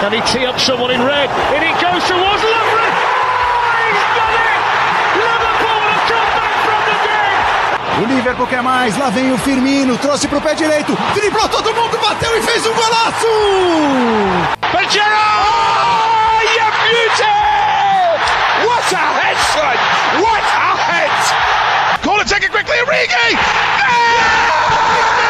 Can he tee up someone in red? In he goes towards Lovren. Oh, he's done it! Liverpool have come back from the dead. O Liverpool quer mais, lá vem o Firmino, trouxe pro pé direito, driblou todo mundo, bateu e fez um golaço! Gerrard! Oh, you beauty! What a head, son! What a head! Corner taken quickly, Origi! Yeah!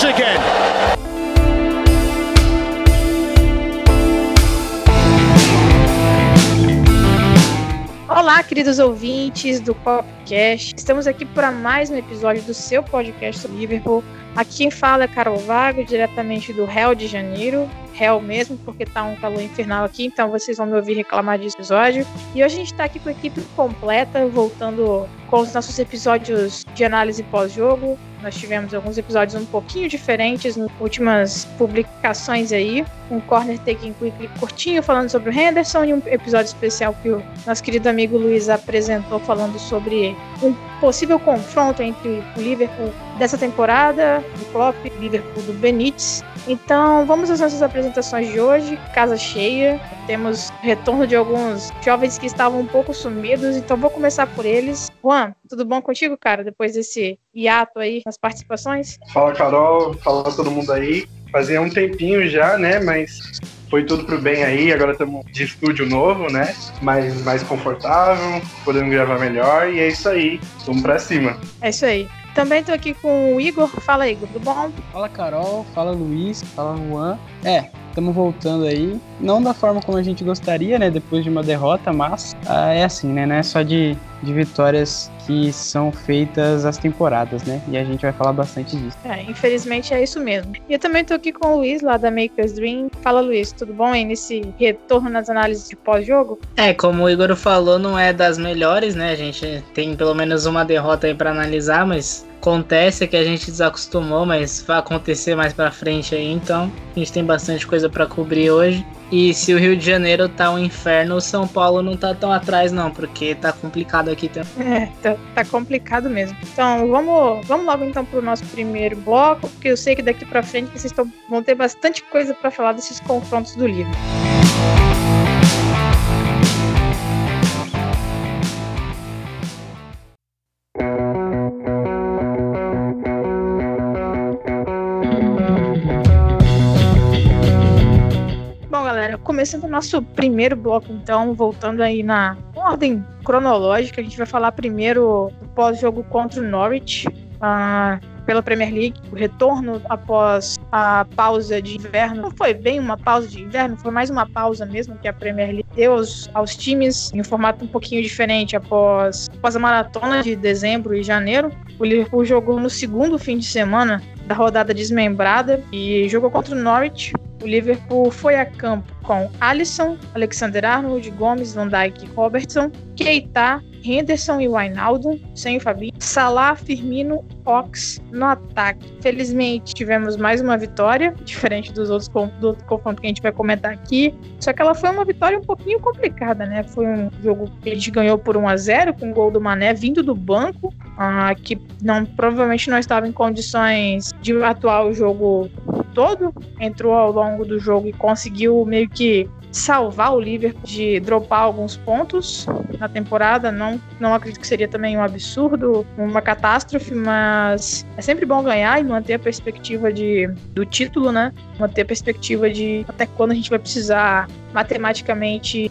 Again. Olá, queridos ouvintes do podcast. Estamos aqui para mais um episódio do seu podcast sobre Liverpool. Aqui quem fala é Carol Vago, diretamente do Rio de Janeiro. Real mesmo, porque tá um calor infernal aqui, então vocês vão me ouvir reclamar desse episódio. E hoje a gente tá aqui com a equipe completa, voltando com os nossos episódios de análise pós-jogo. Nós tivemos alguns episódios um pouquinho diferentes nas últimas publicações aí. Um Corner Taking Quickly curtinho falando sobre o Henderson e um episódio especial que o nosso querido amigo Luiz apresentou falando sobre um possível confronto entre o Liverpool dessa temporada, do Klopp, Liverpool do Benítez. Então vamos às nossas apresentações de hoje. Casa cheia. Temos retorno de alguns jovens que estavam um pouco sumidos, então vou começar por eles. Juan, tudo bom contigo, cara? Depois desse hiato aí nas participações? Fala, Carol. Fala todo mundo aí. Fazia um tempinho já, né? Mas foi tudo pro bem aí. Agora estamos de estúdio novo, né? Mais, mais confortável, podendo gravar melhor. E é isso aí. Vamos pra cima. É isso aí. Também tô aqui com o Igor. Fala, Igor, tudo bom? Fala, Carol. Fala, Luiz. Fala, Juan. É, estamos voltando aí. Não da forma como a gente gostaria, né? Depois de uma derrota, mas ah, é assim, né? Não é só de, de vitórias que são feitas as temporadas, né? E a gente vai falar bastante disso. É, infelizmente é isso mesmo. E eu também tô aqui com o Luiz, lá da Maker's Dream. Fala, Luiz, tudo bom aí nesse retorno nas análises de pós-jogo? É, como o Igor falou, não é das melhores, né? A gente tem pelo menos uma derrota aí para analisar, mas acontece que a gente desacostumou, mas vai acontecer mais para frente aí, então a gente tem bastante coisa para cobrir hoje. E se o Rio de Janeiro tá um inferno, o São Paulo não tá tão atrás não, porque tá complicado aqui também. É, tá, tá complicado mesmo. Então, vamos, vamos logo então pro nosso primeiro bloco, porque eu sei que daqui para frente vocês tão, vão ter bastante coisa para falar desses confrontos do livro. Bom, começando o nosso primeiro bloco, então, voltando aí na ordem cronológica, a gente vai falar primeiro do pós-jogo contra o Norwich. ah, pela Premier League, o retorno após a pausa de inverno. Não foi bem uma pausa de inverno, foi mais uma pausa mesmo que a Premier League deu aos, aos times em um formato um pouquinho diferente após, após a maratona de dezembro e janeiro. O Liverpool jogou no segundo fim de semana da rodada desmembrada e jogou contra o Norwich. O Liverpool foi a campo com Alisson, Alexander Arnold, Gomes, Van Dijk Robertson, Keita, Henderson e Wijnaldum, sem o Fabinho, Salah, Firmino, Ox no ataque. Felizmente tivemos mais uma vitória, diferente dos outros do confronto que a gente vai comentar aqui. Só que ela foi uma vitória um pouquinho complicada, né? Foi um jogo que a gente ganhou por 1 a 0 com o gol do Mané vindo do banco, ah, que não provavelmente não estava em condições de atuar o jogo todo, entrou ao longo do jogo e conseguiu meio que salvar o Liverpool de dropar alguns pontos na temporada. Não, não acredito que seria também um absurdo, uma catástrofe, mas é sempre bom ganhar e manter a perspectiva de, do título, né? Manter a perspectiva de até quando a gente vai precisar matematicamente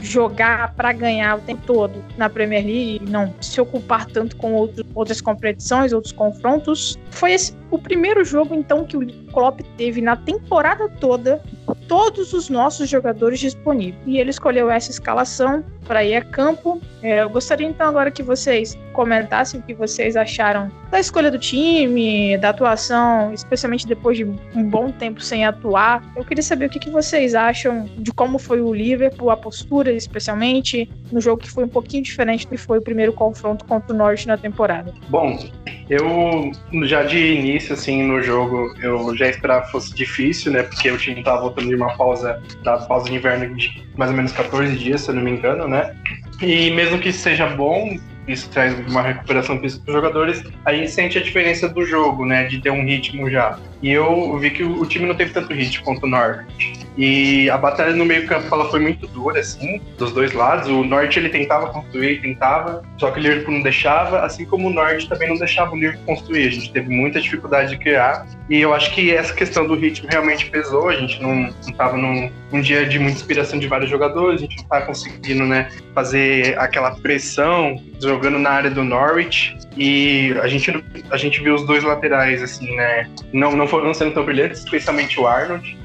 jogar para ganhar o tempo todo na Premier League e não se ocupar tanto com outro, outras competições, outros confrontos. Foi esse o primeiro jogo então que o Klopp teve na temporada toda todos os nossos jogadores disponíveis. E ele escolheu essa escalação para ir a campo. É, eu gostaria então agora que vocês comentassem o que vocês acharam da escolha do time, da atuação, especialmente depois de um bom tempo sem atuar. Eu queria saber o que, que vocês acham de como foi o Liverpool, a postura especialmente, no jogo que foi um pouquinho diferente do que foi o primeiro confronto contra o Norte na temporada. Bom, eu já de início, assim, no jogo, eu já esperava que fosse difícil, né? Porque o time tava voltando de uma pausa, da pausa de inverno de mais ou menos 14 dias, se eu não me engano, né? E mesmo que seja bom, isso traz uma recuperação física para os jogadores, a gente sente a diferença do jogo, né? De ter um ritmo já. E eu vi que o time não teve tanto ritmo quanto o Norte. E a batalha no meio campo ela foi muito dura, assim, dos dois lados. O Norte ele tentava construir, tentava, só que o Liverpool não deixava, assim como o Norte também não deixava o Liverpool construir. A gente teve muita dificuldade de criar. E eu acho que essa questão do ritmo realmente pesou. A gente não, estava num um dia de muita inspiração de vários jogadores, a gente não estava conseguindo, né, fazer aquela pressão jogando na área do Norwich. E a gente, a gente viu os dois laterais, assim, né, não, não foram sendo tão brilhantes, especialmente o Arnold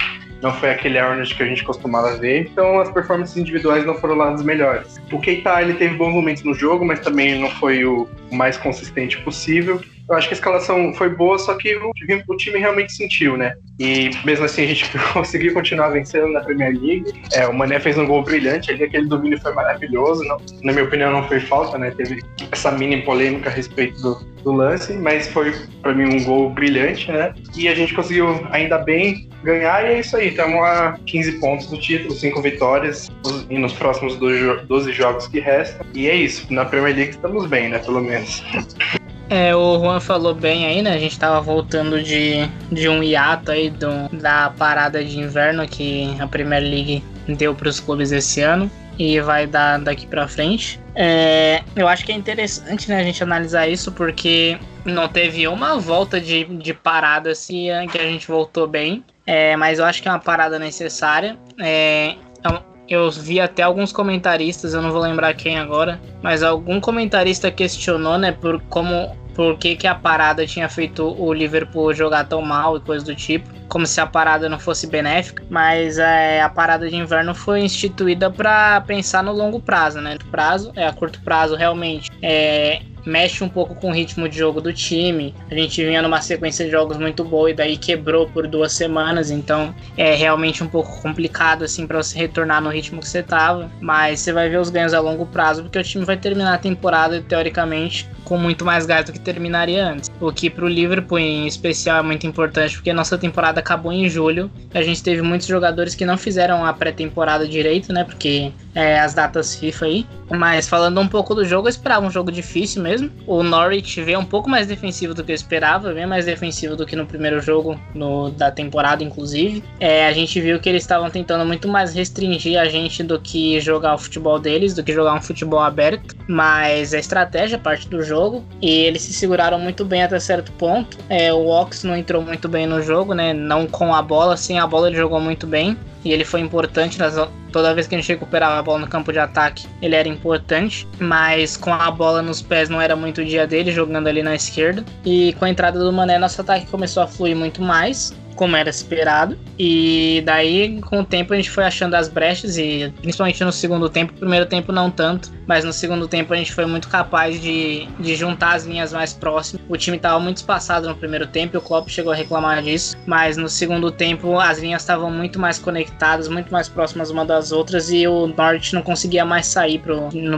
não foi aquele Arnold que a gente costumava ver, então as performances individuais não foram lá das melhores. O Keita ele teve bons momentos no jogo, mas também não foi o mais consistente possível. Eu acho que a escalação foi boa, só que o, o, time realmente sentiu, né? E mesmo assim a gente conseguiu continuar vencendo na Premier League. É, o Mané fez um gol brilhante ali, aquele domínio foi maravilhoso. Não, na minha opinião, não foi falta, né? Teve essa mini polêmica a respeito do, do lance, mas foi para mim um gol brilhante, né? E a gente conseguiu, ainda bem, ganhar e é isso aí. Estamos a 15 pontos do título, 5 vitórias e nos próximos 12 jogos que restam. E é isso. Na Premier League estamos bem, né? Pelo menos. É, o Juan falou bem aí, né? A gente tava voltando de, de um hiato aí do, da parada de inverno que a Premier League deu para os clubes esse ano e vai dar daqui para frente. É, eu acho que é interessante né, a gente analisar isso porque não teve uma volta de, de parada assim que a gente voltou bem, é, mas eu acho que é uma parada necessária. É, eu vi até alguns comentaristas, eu não vou lembrar quem agora, mas algum comentarista questionou, né, por como por que, que a parada tinha feito o Liverpool jogar tão mal e coisa do tipo, como se a parada não fosse benéfica, mas é, a parada de inverno foi instituída para pensar no longo prazo, né? Prazo é a curto prazo realmente é, mexe um pouco com o ritmo de jogo do time. A gente vinha numa sequência de jogos muito boa e daí quebrou por duas semanas, então é realmente um pouco complicado assim para você retornar no ritmo que você tava, mas você vai ver os ganhos a longo prazo porque o time vai terminar a temporada teoricamente com muito mais gás do que terminaria antes. O que para o Liverpool em especial é muito importante porque nossa temporada acabou em julho. A gente teve muitos jogadores que não fizeram a pré-temporada direito, né? Porque é, as datas FIFA aí. Mas falando um pouco do jogo, eu esperava um jogo difícil mesmo. O Norwich veio um pouco mais defensivo do que eu esperava, bem mais defensivo do que no primeiro jogo no, da temporada, inclusive. É, a gente viu que eles estavam tentando muito mais restringir a gente do que jogar o futebol deles, do que jogar um futebol aberto. Mas a estratégia parte do jogo e eles se seguraram muito bem até certo ponto. É, o Ox não entrou muito bem no jogo, né? Não com a bola, sem a bola ele jogou muito bem e ele foi importante nas, toda vez que a gente recuperava a bola no campo de ataque, ele era importante, mas com a bola nos pés não era muito o dia dele, jogando ali na esquerda. E com a entrada do Mané, nosso ataque começou a fluir muito mais como era esperado. E daí, com o tempo, a gente foi achando as brechas, e principalmente no segundo tempo, primeiro tempo não tanto, mas no segundo tempo a gente foi muito capaz de, de juntar as linhas mais próximas. O time estava muito espaçado no primeiro tempo, e o Klopp chegou a reclamar disso, mas no segundo tempo as linhas estavam muito mais conectadas, muito mais próximas uma das outras, e o Norwich não conseguia mais sair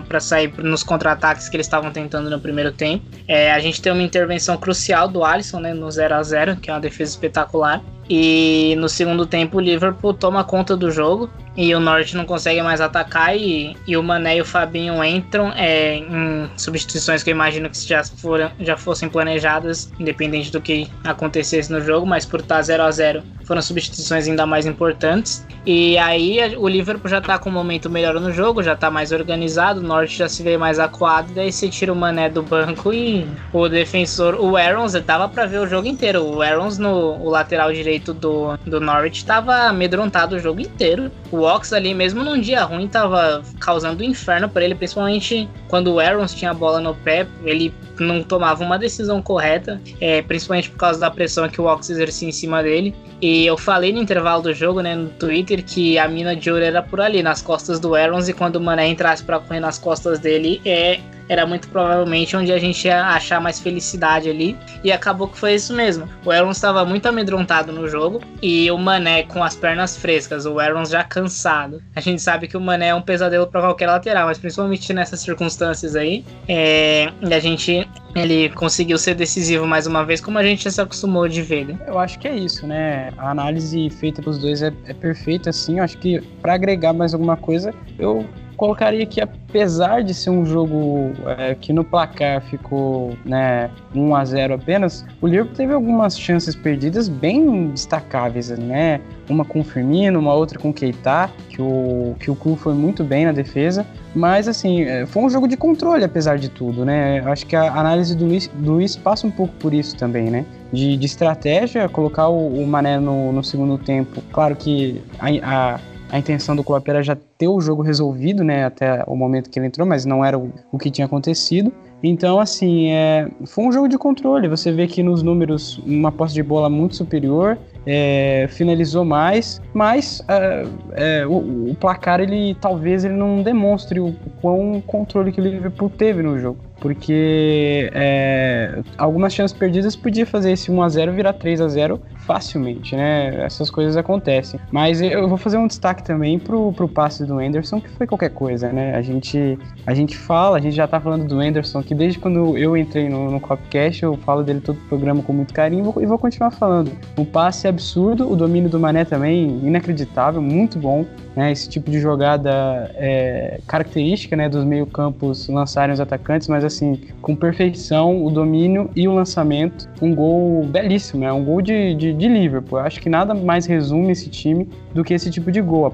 para sair nos contra-ataques que eles estavam tentando no primeiro tempo. É, a gente tem uma intervenção crucial do Alisson né, no 0 a 0 que é uma defesa espetacular. E no segundo tempo o Liverpool toma conta do jogo e o Norte não consegue mais atacar e, e o Mané e o Fabinho entram é, em substituições que eu imagino que já, foram, já fossem planejadas, independente do que acontecesse no jogo, mas por estar 0 a 0 foram substituições ainda mais importantes. E aí o Liverpool já tá com um momento melhor no jogo, já tá mais organizado, o Norte já se vê mais acuado, daí você tira o Mané do banco e o defensor, o Aarons, dava para ver o jogo inteiro. O Aarons no o lateral direito do, do Norwich tava amedrontado o jogo inteiro. O Ox ali, mesmo num dia ruim, tava causando um inferno para ele, principalmente quando o Aarons tinha a bola no pé, ele não tomava uma decisão correta, é, principalmente por causa da pressão que o Ox exercia em cima dele. E eu falei no intervalo do jogo, né, no Twitter, que a mina de ouro era por ali, nas costas do Aarons, e quando o Mané entrasse para correr nas costas dele, é, era muito provavelmente onde a gente ia achar mais felicidade ali. E acabou que foi isso mesmo. O Aarons estava muito amedrontado no jogo e o Mané com as pernas frescas, o Aarons já cansado. A gente sabe que o Mané é um pesadelo para qualquer lateral, mas principalmente nessas circunstâncias aí, é, a gente ele conseguiu ser decisivo mais uma vez, como a gente já se acostumou de ver. Né? Eu acho que é isso, né? A análise feita pelos dois é, é perfeita, assim. Eu acho que para agregar mais alguma coisa, eu colocaria que apesar de ser um jogo é, que no placar ficou né, 1 a 0 apenas, o Liverpool teve algumas chances perdidas bem destacáveis, né? Uma com o Firmino, uma outra com o Keita, que o, que o Klu foi muito bem na defesa. Mas, assim, é, foi um jogo de controle, apesar de tudo, né? Acho que a análise do Luiz, do Luiz passa um pouco por isso também, né? De, de estratégia, colocar o, o Mané no, no segundo tempo. Claro que a, a a intenção do Klopp era já ter o jogo resolvido, né, até o momento que ele entrou, mas não era o, o que tinha acontecido. Então, assim, é, foi um jogo de controle. Você vê que nos números, uma posse de bola muito superior, é, finalizou mais, mas é, é, o, o, placar ele talvez ele não demonstre o, quão controle que o Liverpool teve no jogo, porque é, algumas chances perdidas podia fazer esse 1 a 0 virar 3 a 0 facilmente, né? Essas coisas acontecem. Mas eu vou fazer um destaque também pro, pro passe do Anderson, que foi qualquer coisa, né? A gente, a gente fala, a gente já tá falando do Anderson que desde quando eu entrei no, no Copcast, eu falo dele todo o programa com muito carinho e vou, e vou continuar falando. O passe é absurdo, o domínio do Mané também inacreditável, muito bom. Né, esse tipo de jogada é característica né, dos meio-campos lançarem os atacantes, mas assim, com perfeição, o domínio e o lançamento. Um gol belíssimo, é né, um gol de, de, de Liverpool. Eu acho que nada mais resume esse time do que esse tipo de gol, a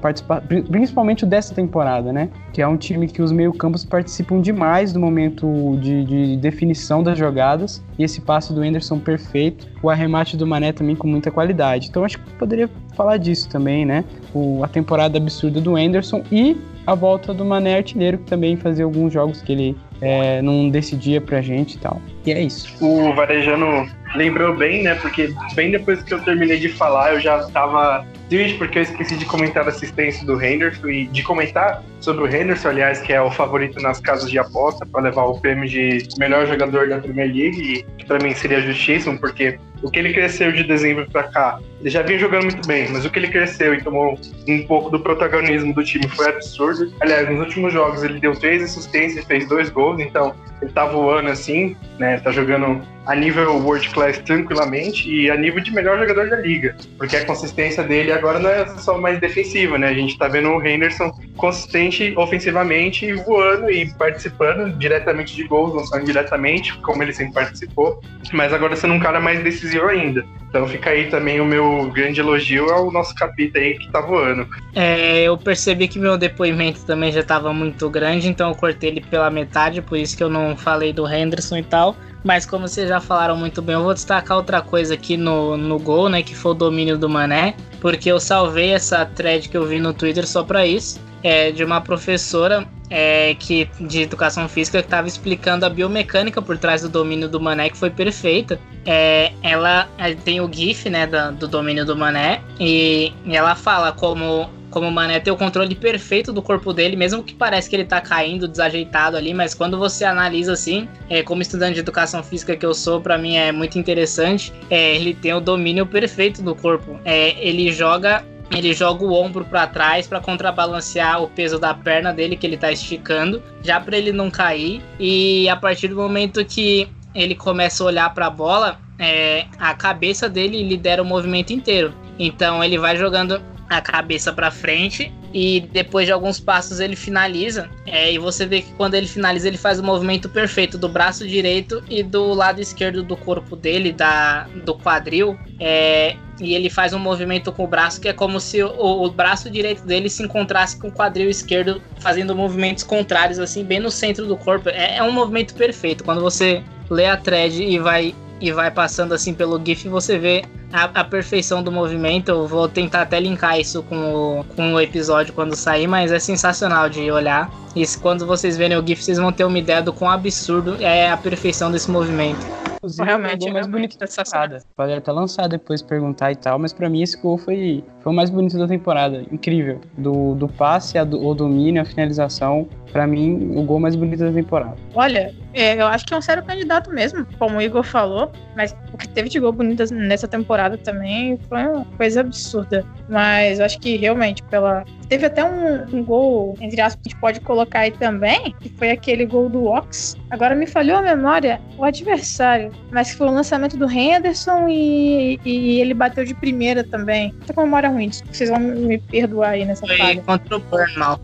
principalmente o dessa temporada, né? Que é um time que os meio-campos participam demais do momento de, de definição das jogadas. E esse passe do Anderson perfeito, o arremate do Mané também com muita qualidade. Então acho que poderia falar disso também, né? O, a temporada absurda do Anderson e a volta do Mané artilheiro, que também fazia alguns jogos que ele é, não decidia pra gente e tal. E é isso. O Varejano lembrou bem, né? Porque bem depois que eu terminei de falar, eu já tava triste porque eu esqueci de comentar a assistência do Henderson e de comentar sobre o Henderson, aliás, que é o favorito nas casas de aposta para levar o prêmio de melhor jogador da Premier League, e para mim seria justíssimo, porque o que ele cresceu de dezembro para cá, ele já vinha jogando muito bem, mas o que ele cresceu e tomou um pouco do protagonismo do time foi absurdo. Aliás, nos últimos jogos ele deu três assistências fez dois gols, então ele tá voando assim, né? Tá jogando a nível world class tranquilamente e a nível de melhor jogador da liga, porque a consistência dele agora não é só mais defensiva, né? A gente tá vendo o Henderson consistente ofensivamente voando e participando diretamente de gols, não só indiretamente, como ele sempre participou, mas agora sendo um cara mais decisivo ainda. Então fica aí também o meu grande elogio ao nosso capita aí que tá voando. É, eu percebi que meu depoimento também já estava muito grande, então eu cortei ele pela metade, por isso que eu não falei do Henderson e tal. Mas como vocês já falaram muito bem, eu vou destacar outra coisa aqui no, no gol, né? Que foi o domínio do Mané. Porque eu salvei essa thread que eu vi no Twitter só para isso. É, de uma professora é, que, de educação física que estava explicando a biomecânica por trás do domínio do Mané, que foi perfeita. É, ela tem o GIF né, do, do domínio do Mané e, e ela fala como como o Mané tem o controle perfeito do corpo dele, mesmo que parece que ele tá caindo desajeitado ali, mas quando você analisa assim, é, como estudante de educação física que eu sou, para mim é muito interessante. É, ele tem o domínio perfeito do corpo. É, ele joga ele joga o ombro para trás para contrabalancear o peso da perna dele que ele tá esticando, já para ele não cair. E a partir do momento que ele começa a olhar para a bola, é, a cabeça dele lidera o movimento inteiro. Então ele vai jogando a cabeça para frente e depois de alguns passos ele finaliza. É, e você vê que quando ele finaliza, ele faz o movimento perfeito do braço direito e do lado esquerdo do corpo dele, da, do quadril. É, e ele faz um movimento com o braço que é como se o, o, braço direito dele se encontrasse com o quadril esquerdo, fazendo movimentos contrários, assim, bem no centro do corpo. É, é um movimento perfeito. Quando você lê a thread e vai e vai passando assim pelo GIF, você vê a, a, perfeição do movimento. Eu vou tentar até linkar isso com o, com o episódio quando sair, mas é sensacional de olhar. E quando vocês verem o GIF, vocês vão ter uma ideia do quão absurdo é a perfeição desse movimento. Inclusive, realmente, é o mais bonito da temporada. Pode até lançar depois, perguntar e tal, mas para mim esse gol foi, foi o mais bonito da temporada. Incrível. Do, do passe ao do, domínio, a finalização, para mim, o gol mais bonito da temporada. Olha, é, eu acho que é um sério candidato mesmo, como o Igor falou, mas o que teve de gol bonito nessa temporada também foi uma coisa absurda. Mas eu acho que realmente, pela. Teve até um, um gol, entre aspas, que a gente pode colocar aí também, que foi aquele gol do Ox. Agora me falhou a memória o adversário, mas que foi o lançamento do Henderson e, e ele bateu de primeira também. Tô com memória ruim, vocês vão me perdoar aí nessa foi falha. contra o Bournemouth.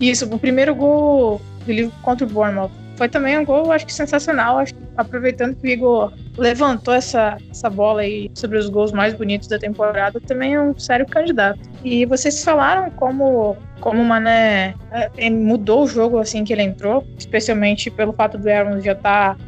Isso, o primeiro gol do livro contra o Bournemouth foi também um gol, acho que sensacional. Acho que, aproveitando que o Igor levantou essa, essa bola aí sobre os gols mais bonitos da temporada, também é um sério candidato. E vocês falaram como como o Mané é, mudou o jogo assim que ele entrou, especialmente pelo fato do Aaron já estar tá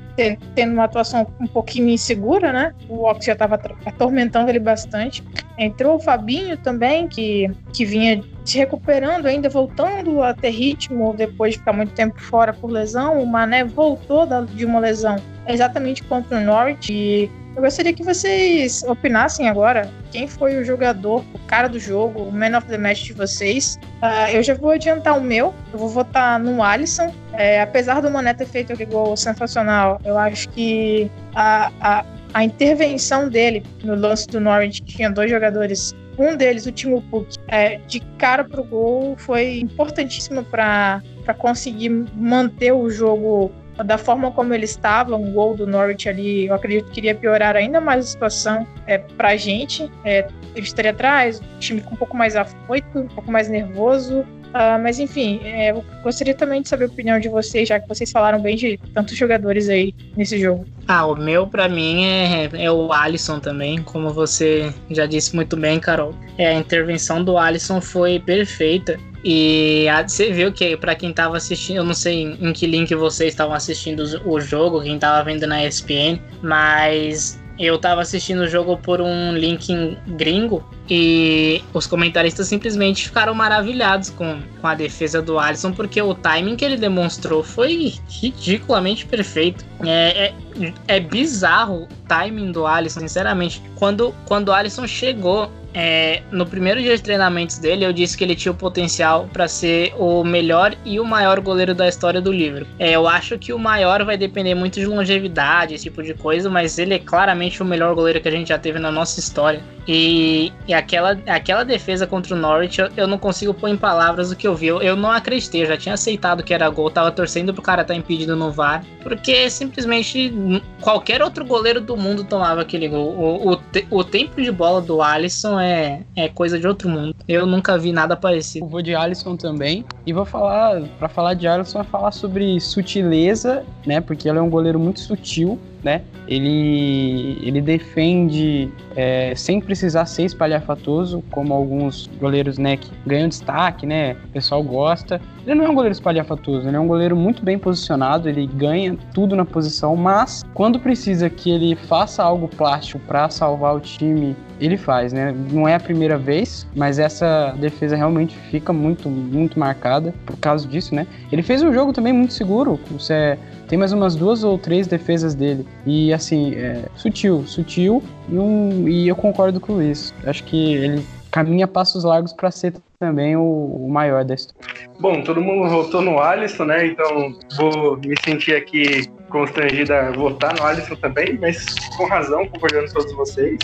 tendo uma atuação um pouquinho insegura, né? O Ox já estava atormentando ele bastante. Entrou o Fabinho também, que, que vinha se recuperando, ainda voltando a ter ritmo depois de ficar muito tempo fora por lesão. O Mané voltou de uma lesão exatamente contra o Norwich e eu gostaria que vocês opinassem agora quem foi o jogador, o cara do jogo, o man of the match de vocês. Uh, eu já vou adiantar o meu, eu vou votar no Alisson. É, apesar do Mané ter feito aquele gol sensacional, eu acho que a, a, a intervenção dele no lance do Norwich, que tinha dois jogadores um deles, o Timo Puk, é, de cara pro gol, foi importantíssimo para conseguir manter o jogo da forma como ele estava, um gol do Norwich ali, eu acredito que iria piorar ainda mais a situação é, para a gente. É, ele estaria atrás, o time ficou um pouco mais afoito, um pouco mais nervoso. Uh, mas enfim, é, eu gostaria também de saber a opinião de vocês, já que vocês falaram bem de tantos jogadores aí nesse jogo. Ah, o meu para mim é, é o Alisson também, como você já disse muito bem, Carol. É, a intervenção do Alisson foi perfeita. E a, você viu que para quem tava assistindo, eu não sei em, em que link vocês estavam assistindo o jogo, quem tava vendo na ESPN, mas eu tava assistindo o jogo por um link gringo e os comentaristas simplesmente ficaram maravilhados com, com a defesa do Alisson, porque o timing que ele demonstrou foi ridiculamente perfeito. É, é, é bizarro o timing do Alisson, sinceramente. Quando, quando o Alisson chegou é, no primeiro dia de treinamentos dele, eu disse que ele tinha o potencial para ser o melhor e o maior goleiro da história do livro. É, eu acho que o maior vai depender muito de longevidade, esse tipo de coisa, mas ele é claramente o melhor goleiro que a gente já teve na nossa história. E, e aquela, aquela defesa contra o Norwich, eu, eu, não consigo pôr em palavras o que eu vi. Eu, eu, não acreditei, eu já tinha aceitado que era gol, tava torcendo pro cara estar tá impedido no VAR, porque simplesmente qualquer outro goleiro do mundo tomava aquele gol. O, o, o tempo de bola do Alisson é, é coisa de outro mundo. Eu nunca vi nada parecido. Eu vou de Alisson também. E vou falar, para falar de Alisson, é falar sobre sutileza, né? Porque ele é um goleiro muito sutil né? Ele, ele defende é, sem precisar ser espalhafatoso, como alguns goleiros, né, que ganham destaque, né? O pessoal gosta. Ele não é um goleiro espalhafatoso, ele é um goleiro muito bem posicionado, ele ganha tudo na posição, mas quando precisa que ele faça algo plástico para salvar o time, ele faz, né? Não é a primeira vez, mas essa defesa realmente fica muito, muito marcada por causa disso, né? Ele fez um jogo também muito seguro, você tem mais umas duas ou três defesas dele. E assim, é, sutil, sutil. E, um, e eu concordo com isso. Acho que ele caminha passos largos para ser também o, o, maior da história. Bom, todo mundo votou no Alisson, né? Então vou me sentir aqui constrangido a votar no Alisson também, mas com razão, concordando com todos vocês.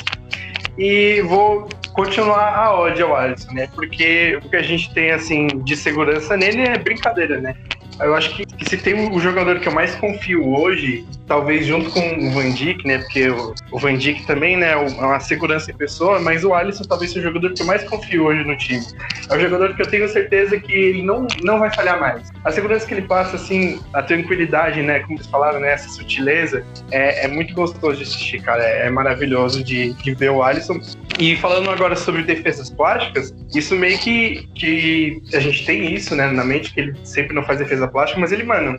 E vou continuar a ódio ao Alisson, né? Porque o que a gente tem assim de segurança nele é brincadeira, né? Eu acho que, que, se tem o jogador que eu mais confio hoje, talvez junto com o Van Dijk, né? Porque o, o Van Dijk também, né, é uma segurança em pessoa, mas o Alisson talvez seja o jogador que eu mais confio hoje no time. é um jogador que eu tenho certeza que ele não, não vai falhar mais. A segurança que ele passa, assim, a tranquilidade, né? Como vocês falaram, né? Essa sutileza, é, é muito gostoso de assistir, cara. É, é maravilhoso de, de ver o Alisson. E falando agora sobre defesas plásticas, isso meio que, que a gente tem isso, né, na mente, que ele sempre não faz defesa mas ele, mano,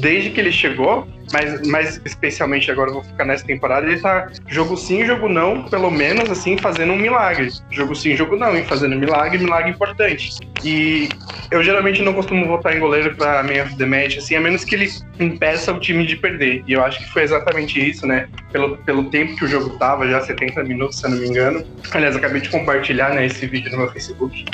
desde que ele chegou, mas, mas especialmente agora eu vou ficar nessa temporada, ele tá jogo sim, jogo não, pelo menos assim, fazendo um milagre. Jogo sim, jogo não, e fazendo milagre, milagre importante. E eu geralmente não costumo votar em goleiro pra Man of the Match, assim, a menos que ele impeça o time de perder. E eu acho que foi exatamente isso, né? Pelo, pelo tempo que o jogo tava, já 70 minutos, se eu não me engano. Aliás, acabei de compartilhar né, esse vídeo no meu Facebook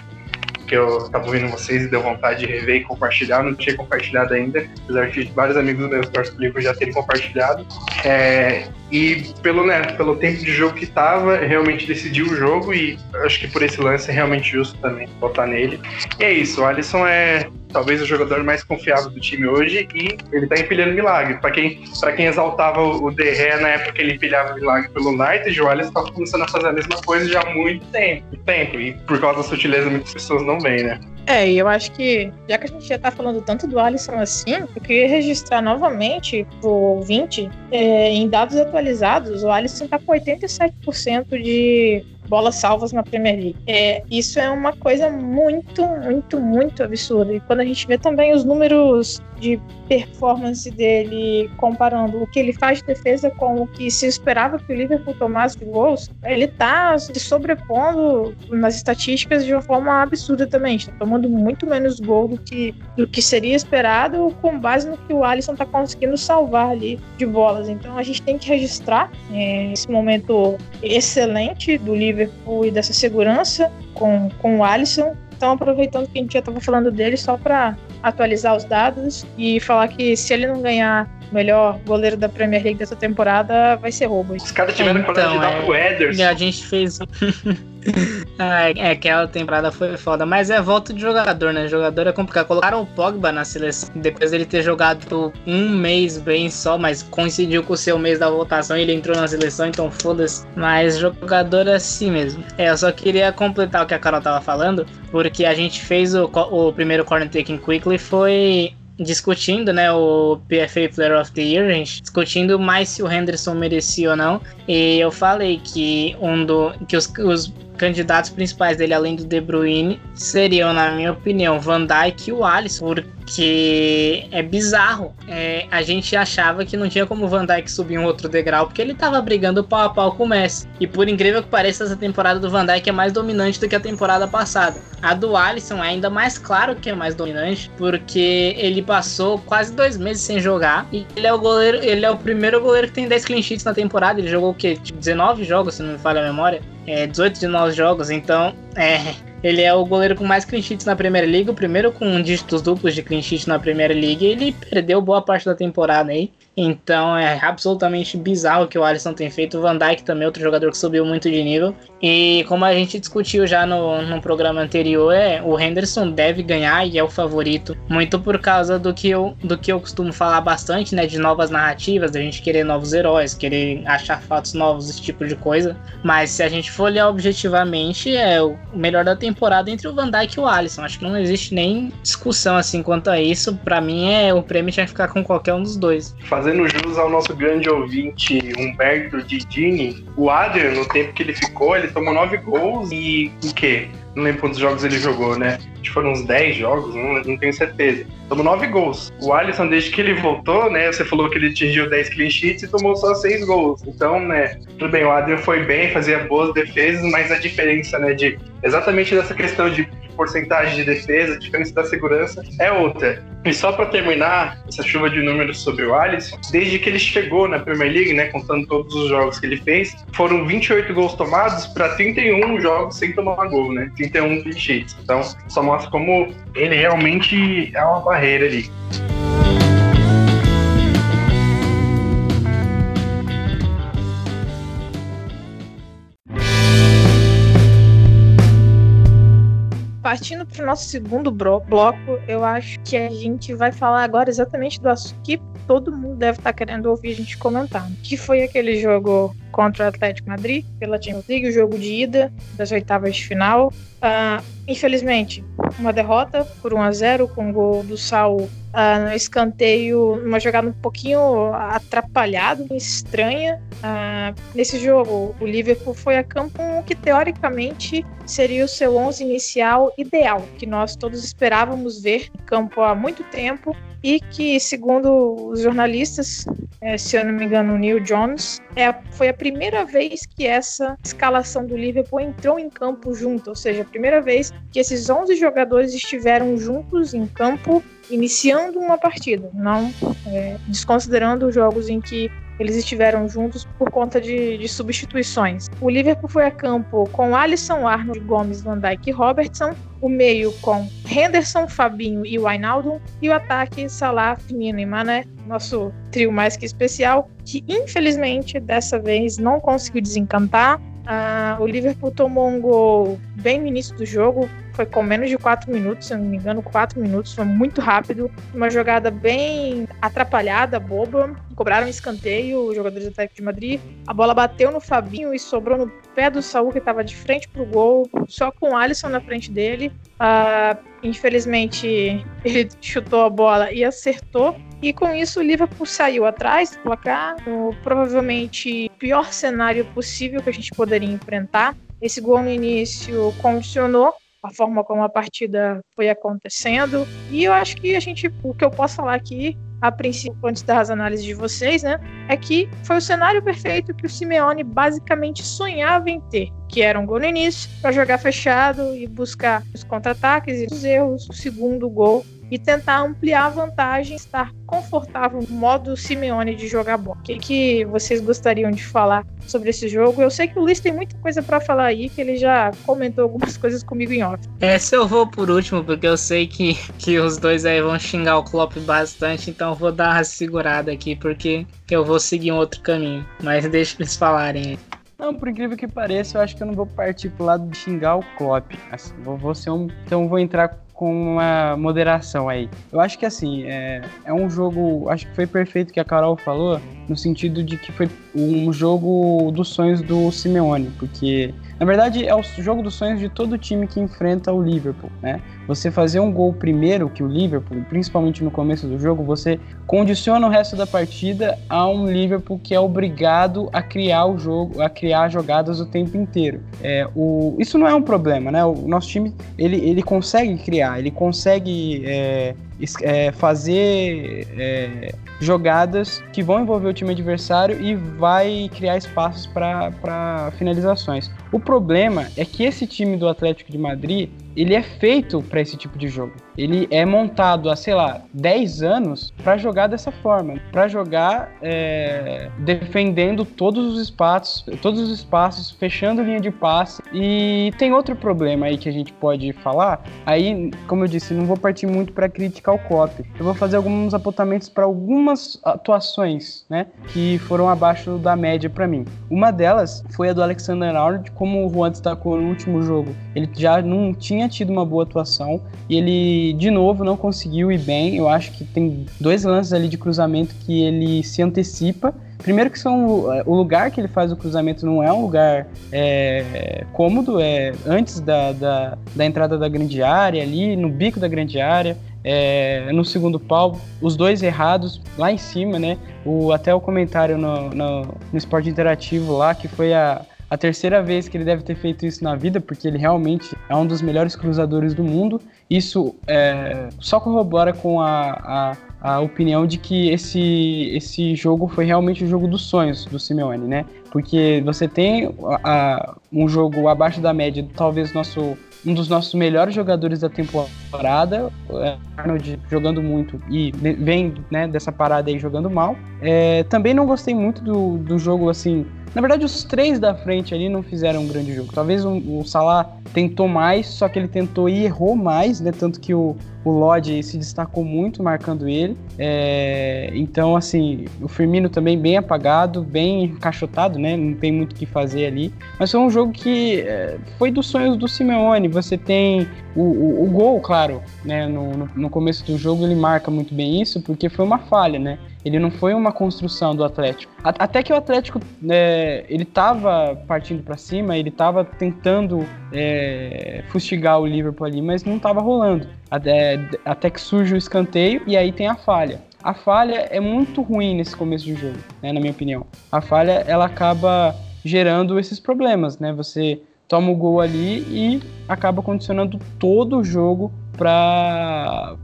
que eu tava ouvindo vocês e deu vontade de rever e compartilhar. Não tinha compartilhado ainda, apesar de vários amigos meus torcem livro já terem compartilhado. É, e pelo, né, pelo tempo de jogo que tava, realmente decidiu o jogo e acho que por esse lance é realmente justo também botar nele. E é isso, o Alisson é talvez o jogador mais confiável do time hoje e ele tá empilhando milagre. Para quem, pra quem exaltava o Derré na época que ele empilhava milagre pelo United, o Alisson tá começando a fazer a mesma coisa já há muito tempo. tempo. E por causa da sutileza, muitas pessoas não veem, né? É, e eu acho que, já que a gente já tá falando tanto do Alisson assim, eu queria registrar novamente pro ouvinte, é, em dados atualizados, o Alisson tá com 87% de bolas salvas na Premier League. É, isso é uma coisa muito, muito, muito absurda. E quando a gente vê também os números de performance dele comparando o que ele faz de defesa com o que se esperava que o Liverpool tomasse de gols, ele tá se sobrepondo nas estatísticas de uma forma absurda também. Está tomando muito menos gol do que, do que seria esperado com base no que o Alisson está conseguindo salvar ali de bolas. Então a gente tem que registrar é, esse momento excelente do Liverpool e dessa segurança com, com o Alisson. Então, aproveitando que a gente já estava falando dele, só para atualizar os dados e falar que se ele não ganhar melhor goleiro da Premier League dessa temporada, vai ser roubo. Os caras tiveram então, coragem de dar é, pro Ederson. A gente fez. ah, é, aquela temporada foi foda, mas é volta de jogador, né? Jogador é complicado. Colocaram o Pogba na seleção depois dele ter jogado um mês bem só, mas coincidiu com o seu mês da votação e ele entrou na seleção, então foda-se. Mas jogador é assim mesmo. É, eu só queria completar o que a Carol tava falando, porque a gente fez o, o primeiro Corner Taking Quickly foi discutindo, né, o PFA Player of the Year, gente, discutindo mais se o Henderson merecia ou não. E eu falei que um do que os, os candidatos principais dele, além do De Bruyne, seriam, na minha opinião, Van Dijk e o Alisson, porque é bizarro. É, a gente achava que não tinha como o Van Dijk subir um outro degrau, porque ele tava brigando pau a pau com o Messi. E por incrível que pareça, essa temporada do Van Dijk é mais dominante do que a temporada passada. A do Alisson é ainda mais claro que é mais dominante, porque ele passou quase dois meses sem jogar. E ele é o goleiro, ele é o primeiro goleiro que tem 10 clean sheets na temporada. Ele jogou o quê? 19 jogos, se não me falha a memória. É, 18 de 9 jogos, então é, ele é o goleiro com mais clean sheets na Premier League, o primeiro com dígitos duplos de clean sheet na Premier League. Ele perdeu boa parte da temporada aí. Então é absolutamente bizarro o que o Alisson tem feito. O Van Dijk também, outro jogador que subiu muito de nível. E como a gente discutiu já no, no programa anterior, é, o Henderson deve ganhar e é o favorito. Muito por causa do que, eu, do que eu costumo falar bastante, né? De novas narrativas, da gente querer novos heróis, querer achar fatos novos, esse tipo de coisa. Mas se a gente for olhar objetivamente, é o melhor da temporada entre o Van Dijk e o Alisson. Acho que não existe nem discussão assim quanto a isso. Para mim, é o prêmio tinha que ficar com qualquer um dos dois fazendo jus ao nosso grande ouvinte Humberto Didini, o Adrian, no tempo que ele ficou, ele tomou nove gols e o quê? Não lembro quantos jogos ele jogou, né? Acho que foram uns 10 jogos, não, não tenho certeza. Tomou 9 gols. O Alisson, desde que ele voltou, né? Você falou que ele atingiu 10 clean sheets e tomou só 6 gols. Então, né? Tudo bem, o Adrian foi bem, fazia boas defesas, mas a diferença, né? De exatamente dessa questão de porcentagem de defesa, a diferença da segurança é outra. E só para terminar essa chuva de números sobre o Alisson, desde que ele chegou na Premier League, né, contando todos os jogos que ele fez, foram 28 gols tomados para 31 jogos sem tomar gol, né? 31 clean sheets. Então, só mostra como ele realmente é uma barreira ali. Partindo para o nosso segundo bloco, eu acho que a gente vai falar agora exatamente do assunto que todo mundo deve estar tá querendo ouvir a gente comentar. Que foi aquele jogo contra o Atlético Madrid pela Champions League, o jogo de ida das oitavas de final. Uh, infelizmente, uma derrota por 1 a 0 com o gol do Sal uh, no escanteio, uma jogada um pouquinho atrapalhada, estranha. Uh, nesse jogo, o Liverpool foi a campo que teoricamente seria o seu 11 inicial ideal, que nós todos esperávamos ver em campo há muito tempo e que, segundo os jornalistas, é, se eu não me engano, o Neil Jones, é, foi a primeira vez que essa escalação do Liverpool entrou em campo junto, ou seja, a primeira vez que esses 11 jogadores estiveram juntos em campo iniciando uma partida, não é, desconsiderando os jogos em que eles estiveram juntos por conta de, de, substituições. O Liverpool foi a campo com Alisson, Arnold, Gomes, Van Dijk e Robertson, o meio com Henderson, Fabinho e Wijnaldum, e o ataque Salah, Firmino e Mané, nosso trio mais que especial, que infelizmente dessa vez não conseguiu desencantar. Uh, o Liverpool tomou um gol bem no início do jogo, foi com menos de 4 minutos, se eu não me engano, 4 minutos, foi muito rápido. Uma jogada bem atrapalhada, boba. Cobraram um escanteio, os jogadores do Atlético de Madrid. A bola bateu no Fabinho e sobrou no pé do Saul, que estava de frente pro gol, só com o Alisson na frente dele. Uh, infelizmente, ele chutou a bola e acertou. E com isso, o Liverpool saiu atrás do placar, no provavelmente pior cenário possível que a gente poderia enfrentar. Esse gol no início condicionou a forma como a partida foi acontecendo. E eu acho que a gente, o que eu posso falar aqui, a princípio, antes das análises de vocês, né, é que foi o cenário perfeito que o Simeone basicamente sonhava em ter, que era um gol no início, para jogar fechado e buscar os contra-ataques e os erros, o segundo gol e tentar ampliar a vantagem, estar confortável no modo Simeone de jogar bola. O que, que vocês gostariam de falar sobre esse jogo? Eu sei que o Luiz tem muita coisa para falar aí, que ele já comentou algumas coisas comigo em off. Essa eu vou por último, porque eu sei que, que os dois aí vão xingar o Klopp bastante, então eu vou dar uma segurada aqui, porque eu vou seguir um outro caminho. Mas deixa eles falarem aí. Não, por incrível que pareça, eu acho que eu não vou partir pro lado de xingar o Klopp. Assim, vou, vou ser um, então vou entrar com uma moderação aí. Eu acho que assim, é, é um jogo. Acho que foi perfeito que a Carol falou, no sentido de que foi um jogo dos sonhos do Simeone, porque na verdade, é o jogo dos sonhos de todo time que enfrenta o Liverpool, né? Você fazer um gol primeiro que o Liverpool, principalmente no começo do jogo, você condiciona o resto da partida a um Liverpool que é obrigado a criar o jogo, a criar jogadas o tempo inteiro. É, o, isso não é um problema, né? O nosso time ele, ele consegue criar, ele consegue é, é, fazer é, jogadas que vão envolver o time adversário e vai criar espaços para finalizações. O problema é que esse time do Atlético de Madrid ele é feito para esse tipo de jogo. Ele é montado há, sei lá, 10 anos para jogar dessa forma, para jogar é, defendendo todos os espaços, todos os espaços, fechando linha de passe. E tem outro problema aí que a gente pode falar. Aí, como eu disse, não vou partir muito para criticar o. Eu vou fazer alguns apontamentos para algumas atuações, né, que foram abaixo da média para mim. Uma delas foi a do Alexander Arnold, como o Juan destacou no último jogo. Ele já não tinha tido uma boa atuação e ele, de novo, não conseguiu ir bem. Eu acho que tem dois lances ali de cruzamento que ele se antecipa. Primeiro que são o lugar que ele faz o cruzamento não é um lugar é, cômodo, é antes da, da, da entrada da grande área, ali no bico da grande área. É, no segundo pau, os dois errados lá em cima, né? O, até o comentário no, no, no esporte interativo lá, que foi a, a terceira vez que ele deve ter feito isso na vida, porque ele realmente é um dos melhores cruzadores do mundo. Isso é, só corrobora com a, a, a, opinião de que esse, esse jogo foi realmente o jogo dos sonhos do Simeone, né? Porque você tem a, um jogo abaixo da média, talvez nosso um dos nossos melhores jogadores da temporada, é, Arnold jogando muito e vem né, dessa parada aí jogando mal. É, também não gostei muito do, do jogo assim na verdade, os três da frente ali não fizeram um grande jogo. Talvez o, o Salah tentou mais, só que ele tentou e errou mais, né? Tanto que o, o Lodge se destacou muito marcando ele. É, então, assim, o Firmino também bem apagado, bem encaixotado, né? Não tem muito o que fazer ali. Mas foi um jogo que é, foi dos sonhos do Simeone. Você tem o, o, o, gol, claro. Claro, né, no, no, começo do jogo ele marca muito bem isso, porque foi uma falha, né? Ele não foi uma construção do Atlético. Até que o Atlético, é, ele estava partindo para cima, ele estava tentando é, fustigar o Liverpool ali, mas não estava rolando. Até, até que surge o escanteio e aí tem a falha. A falha é muito ruim nesse começo de jogo, né, na minha opinião. A falha, ela acaba gerando esses problemas, né? Você toma o gol ali e acaba condicionando todo o jogo para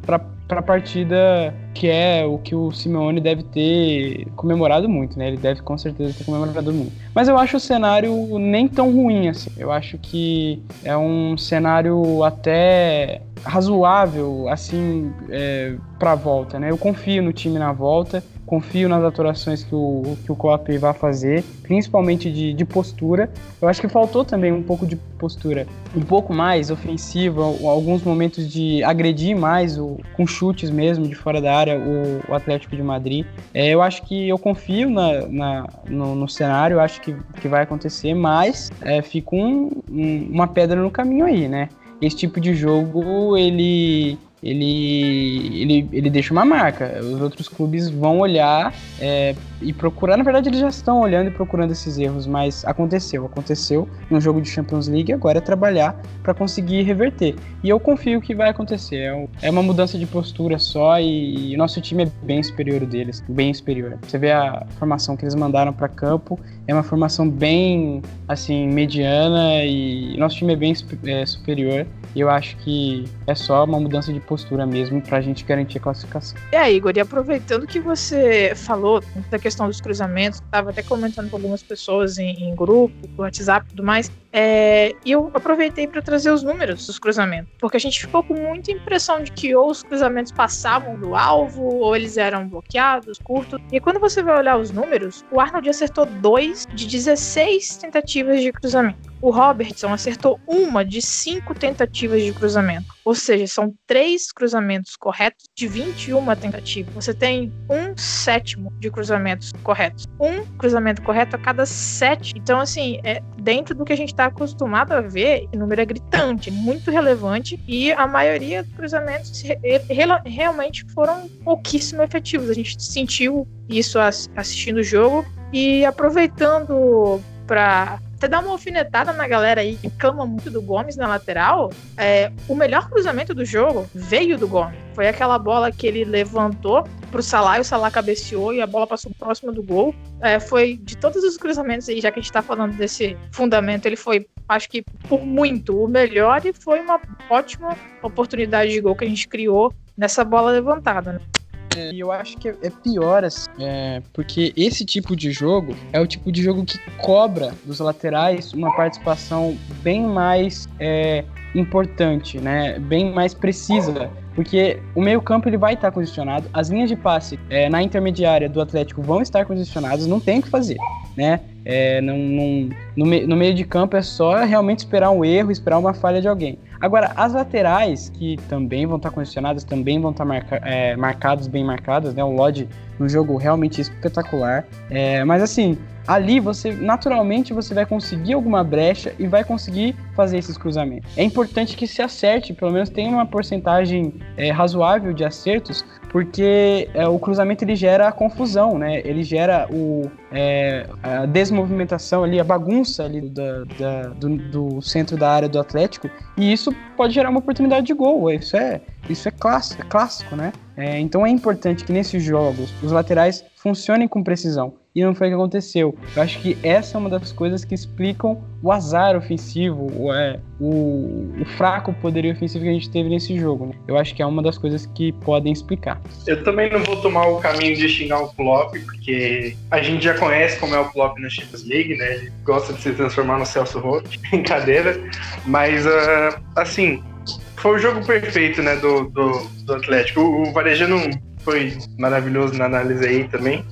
para a partida que é o que o Simeone deve ter comemorado muito, né? Ele deve com certeza ter comemorado muito. Mas eu acho o cenário nem tão ruim assim. Eu acho que é um cenário até razoável assim é, para a volta, né? Eu confio no time na volta confio nas atuações que o, que o Klopp vai fazer, principalmente de, de postura. Eu acho que faltou também um pouco de postura um pouco mais ofensiva, alguns momentos de agredir mais, o, com chutes mesmo de fora da área, o, o Atlético de Madrid. É, eu acho que eu confio na, na no, no, cenário, acho que, que vai acontecer, mas é, fica um, um, uma pedra no caminho aí, né? Esse tipo de jogo, ele ele, ele, ele deixa uma marca. Os outros clubes vão olhar é, e procurar. Na verdade, eles já estão olhando e procurando esses erros, mas aconteceu. Aconteceu num jogo de Champions League. Agora é trabalhar para conseguir reverter. E eu confio que vai acontecer. É, é uma mudança de postura só e, e o nosso time é bem superior deles bem superior. Você vê a formação que eles mandaram para campo, é uma formação bem assim mediana e nosso time é bem é, superior. E eu acho que é só uma mudança de postura mesmo para a gente garantir a classificação. Aí, Igor, e aproveitando que você falou da questão dos cruzamentos, estava até comentando com algumas pessoas em, em grupo, no WhatsApp e tudo mais, é, e eu aproveitei para trazer os números dos cruzamentos, porque a gente ficou com muita impressão de que ou os cruzamentos passavam do alvo, ou eles eram bloqueados, curtos. E quando você vai olhar os números, o Arnold acertou 2 de 16 tentativas de cruzamento. O Robertson acertou uma de cinco tentativas de cruzamento. Ou seja, são três cruzamentos corretos de 21 tentativas. Você tem um sétimo de cruzamentos corretos. Um cruzamento correto a cada sete. Então, assim, é dentro do que a gente está acostumado a ver, o número é gritante, muito relevante. E a maioria dos cruzamentos realmente foram pouquíssimo efetivos. A gente sentiu isso assistindo o jogo. E aproveitando para até dar uma alfinetada na galera aí que clama muito do Gomes na lateral, é, o melhor cruzamento do jogo veio do Gomes. Foi aquela bola que ele levantou pro Salah e o Salah cabeceou e a bola passou próximo do gol. É, foi de todos os cruzamentos aí, já que a gente tá falando desse fundamento, ele foi, acho que por muito, o melhor e foi uma ótima oportunidade de gol que a gente criou nessa bola levantada, né? E eu acho que é pior, assim, é, porque esse tipo de jogo é o tipo de jogo que cobra dos laterais uma participação bem mais é, importante, né? Bem mais precisa. Porque o meio-campo ele vai estar condicionado, as linhas de passe é, na intermediária do Atlético vão estar condicionadas, não tem o que fazer, né? É, não, não, no, me, no meio de campo é só realmente esperar um erro, esperar uma falha de alguém. Agora, as laterais, que também vão estar condicionadas, também vão estar marca, é, marcadas, bem marcadas, né? O Lodge no jogo realmente espetacular. É, mas assim, ali você naturalmente você vai conseguir alguma brecha e vai conseguir fazer esses cruzamentos. É importante que se acerte, pelo menos tenha uma porcentagem é, razoável de acertos, porque é, o cruzamento ele gera a confusão, né? Ele gera o, é, a desmovimentação ali, a bagunça ali da, da, do, do, centro da área do Atlético, e isso pode gerar uma oportunidade de gol. Isso é, isso é clássico, é clássico, né? É, então é importante que nesses jogos os laterais funcionem com precisão. E não foi o que aconteceu. Eu acho que essa é uma das coisas que explicam o azar ofensivo, o, é, o, o fraco poderio ofensivo que a gente teve nesse jogo. Né? Eu acho que é uma das coisas que podem explicar. Eu também não vou tomar o caminho de xingar o Klopp, porque a gente já conhece como é o Klopp na Champions League, né? Ele gosta de se transformar no Celso Roth, brincadeira. Mas, uh, assim, foi o jogo perfeito, né, do, do, do Atlético. O, o Varejano foi maravilhoso na análise aí também.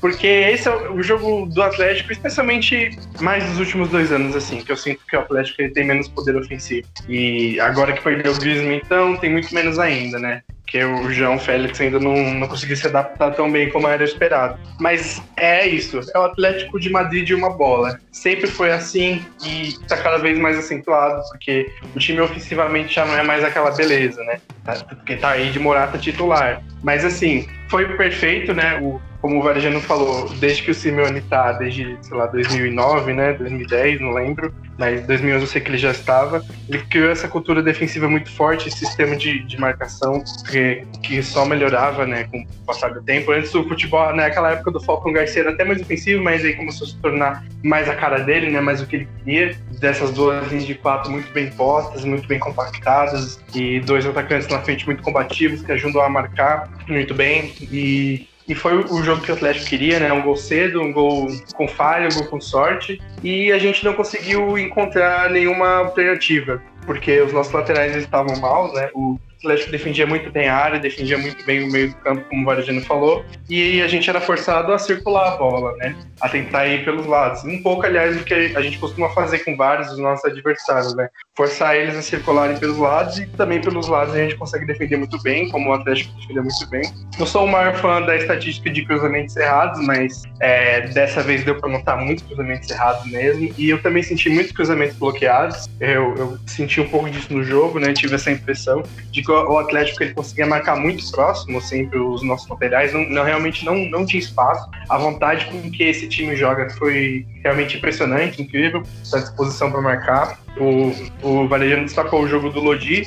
Porque esse é o jogo do Atlético, especialmente mais nos últimos dois anos, assim, que eu sinto que o Atlético ele tem menos poder ofensivo. E agora que perdeu o Griezmann, então, tem muito menos ainda, né? Que o João Félix ainda não, não conseguiu se adaptar tão bem como era esperado. Mas é isso, é o Atlético de Madrid de uma bola. Sempre foi assim e está cada vez mais acentuado, porque o time ofensivamente já não é mais aquela beleza, né? Porque tá aí de Morata titular. Mas assim, foi perfeito, né? O, como o Varejano falou, desde que o Simeone tá, desde, sei lá, 2009, né? 2010, não lembro mas em 2011 eu sei que ele já estava. Ele criou essa cultura defensiva muito forte, esse sistema de, de marcação que, que só melhorava né, com o passar do tempo. Antes o futebol, naquela época do Falcon Garcia era até mais ofensivo, mas aí começou a se tornar mais a cara dele, né, mais o que ele queria. Dessas duas linhas de quatro muito bem postas, muito bem compactadas e dois atacantes na frente muito combativos que ajudam a marcar muito bem. E e foi o jogo que o Atlético queria, né? Um gol cedo, um gol com falha, um gol com sorte. E a gente não conseguiu encontrar nenhuma alternativa, porque os nossos laterais estavam mal, né? O Atlético defendia muito bem a área, defendia muito bem o meio do campo, como o Varejano falou, e a gente era forçado a circular a bola, né? A tentar ir pelos lados. Um pouco, aliás, do que a gente costuma fazer com vários dos nossos adversários, né? Forçar eles a circularem pelos lados e também pelos lados a gente consegue defender muito bem, como o Atlético defende muito bem. Eu sou o maior fã da estatística de cruzamentos errados, mas é, dessa vez deu para notar muitos cruzamentos errados mesmo, e eu também senti muitos cruzamentos bloqueados. Eu, eu senti um pouco disso no jogo, né? Tive essa impressão de que o Atlético ele conseguia marcar muito próximo sempre os nossos laterais, não, não, realmente não, não tinha espaço. A vontade com que esse time joga foi realmente impressionante, incrível, essa disposição para marcar. O, o Varejano destacou o jogo do Lodi.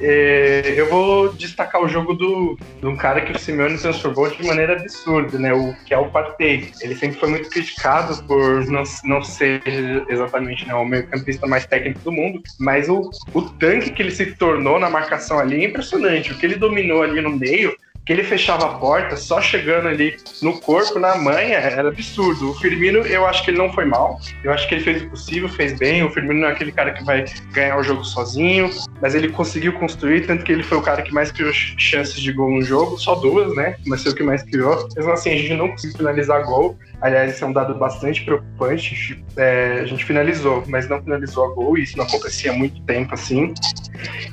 É, eu vou destacar o jogo do, de um cara que o Simeone transformou de maneira absurda, né? O, que é o Partey. Ele sempre foi muito criticado por não, não ser exatamente né, o meio campista mais técnico do mundo, mas o, o tanque que ele se tornou na marcação ali é impressionante. O que ele dominou ali no meio que ele fechava a porta só chegando ali no corpo, na manha, era absurdo. O Firmino, eu acho que ele não foi mal. Eu acho que ele fez o possível, fez bem. O Firmino não é aquele cara que vai ganhar o jogo sozinho, mas ele conseguiu construir, tanto que ele foi o cara que mais criou chances de gol no jogo, só duas, né? Mas foi o que mais criou. Mesmo assim, a gente não conseguiu finalizar gol. Aliás, isso é um dado bastante preocupante. É, a gente finalizou, mas não finalizou a gol, e isso não acontecia há muito tempo assim.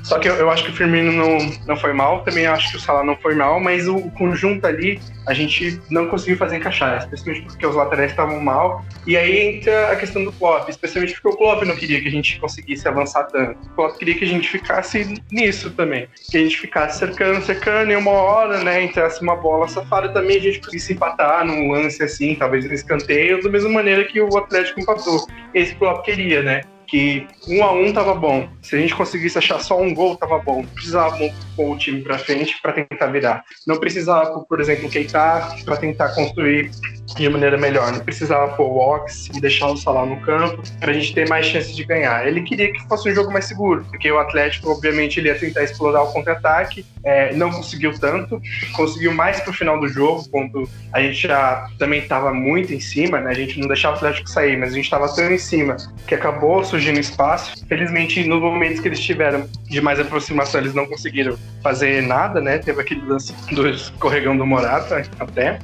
Só que eu, eu acho que o Firmino não, não foi mal, também acho que o Salah não foi mal, mas o, conjunto ali a gente não conseguiu fazer encaixar, especialmente porque os laterais estavam mal. E aí entra a questão do Klopp, especialmente porque o Klopp não queria que a gente conseguisse avançar tanto. O Klopp queria que a gente ficasse nisso também, que a gente ficasse cercando, cercando, e uma hora, né, entrasse uma bola safada também, a gente conseguisse empatar num lance assim, talvez no escanteio, da mesma maneira que o Atlético empatou. Esse Klopp queria, né? Que um a um tava bom. Se a gente conseguisse achar só um gol, tava bom. Não precisava pôr o time para frente para tentar virar. Não precisava, por exemplo, queitar para tentar construir de maneira melhor. Não precisava pôr o Ox e deixar o Salah no campo para a gente ter mais chances de ganhar. Ele queria que fosse um jogo mais seguro, porque o Atlético, obviamente, ele ia tentar explorar o contra-ataque, é, não conseguiu tanto, conseguiu mais pro final do jogo, quando a gente já também estava muito em cima, né? A gente não deixava o Atlético sair, mas a gente estava tão em cima que acabou surgindo espaço. Felizmente, nos momentos que eles tiveram de mais aproximação, eles não conseguiram fazer nada, né? Teve aquele lance do escorregão do Morata até.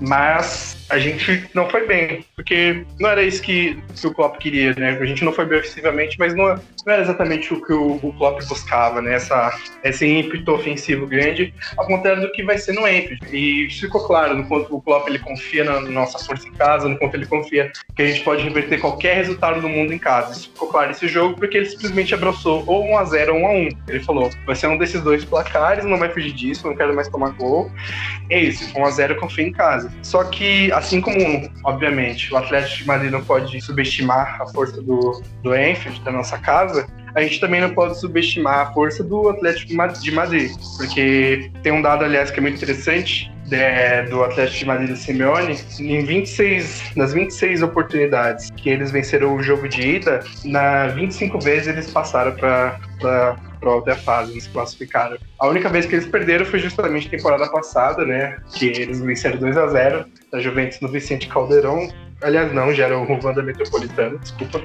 Mas a gente não foi bem, porque não era isso que, que o Klopp queria, né? A gente não foi bem ofensivamente, mas não, não era exatamente o que o, o Klopp buscava, né? Essa, esse ímpeto ofensivo grande, ao contrário do que vai ser no Enfield. E ficou claro, no quanto o Klopp ele confia na nossa força em casa, no quanto ele confia que a gente pode reverter qualquer resultado do mundo em casa. Isso ficou claro nesse jogo, porque ele simplesmente abraçou ou 1x0 ou 1x1. Ele falou, vai ser um desses dois placares, não vai fugir disso, não quero mais tomar gol. É isso, 1x0 confia em casa. Só que, assim como, obviamente, o Atlético de Madrid não pode subestimar a força do, do Enfield, da nossa casa, a gente também não pode subestimar a força do Atlético de Madrid, porque tem um dado, aliás, que é muito interessante, é, do Atlético de Madrid do Simeone, em 26, nas 26 oportunidades que eles venceram o jogo de ida, na 25 vezes eles passaram para para outra fase, eles classificaram. A única vez que eles perderam foi justamente temporada passada, né? Que eles venceram 2 a 0 da Juventus no Vicente Caldeirão. Aliás, não, já era o Wanda Metropolitano, desculpa.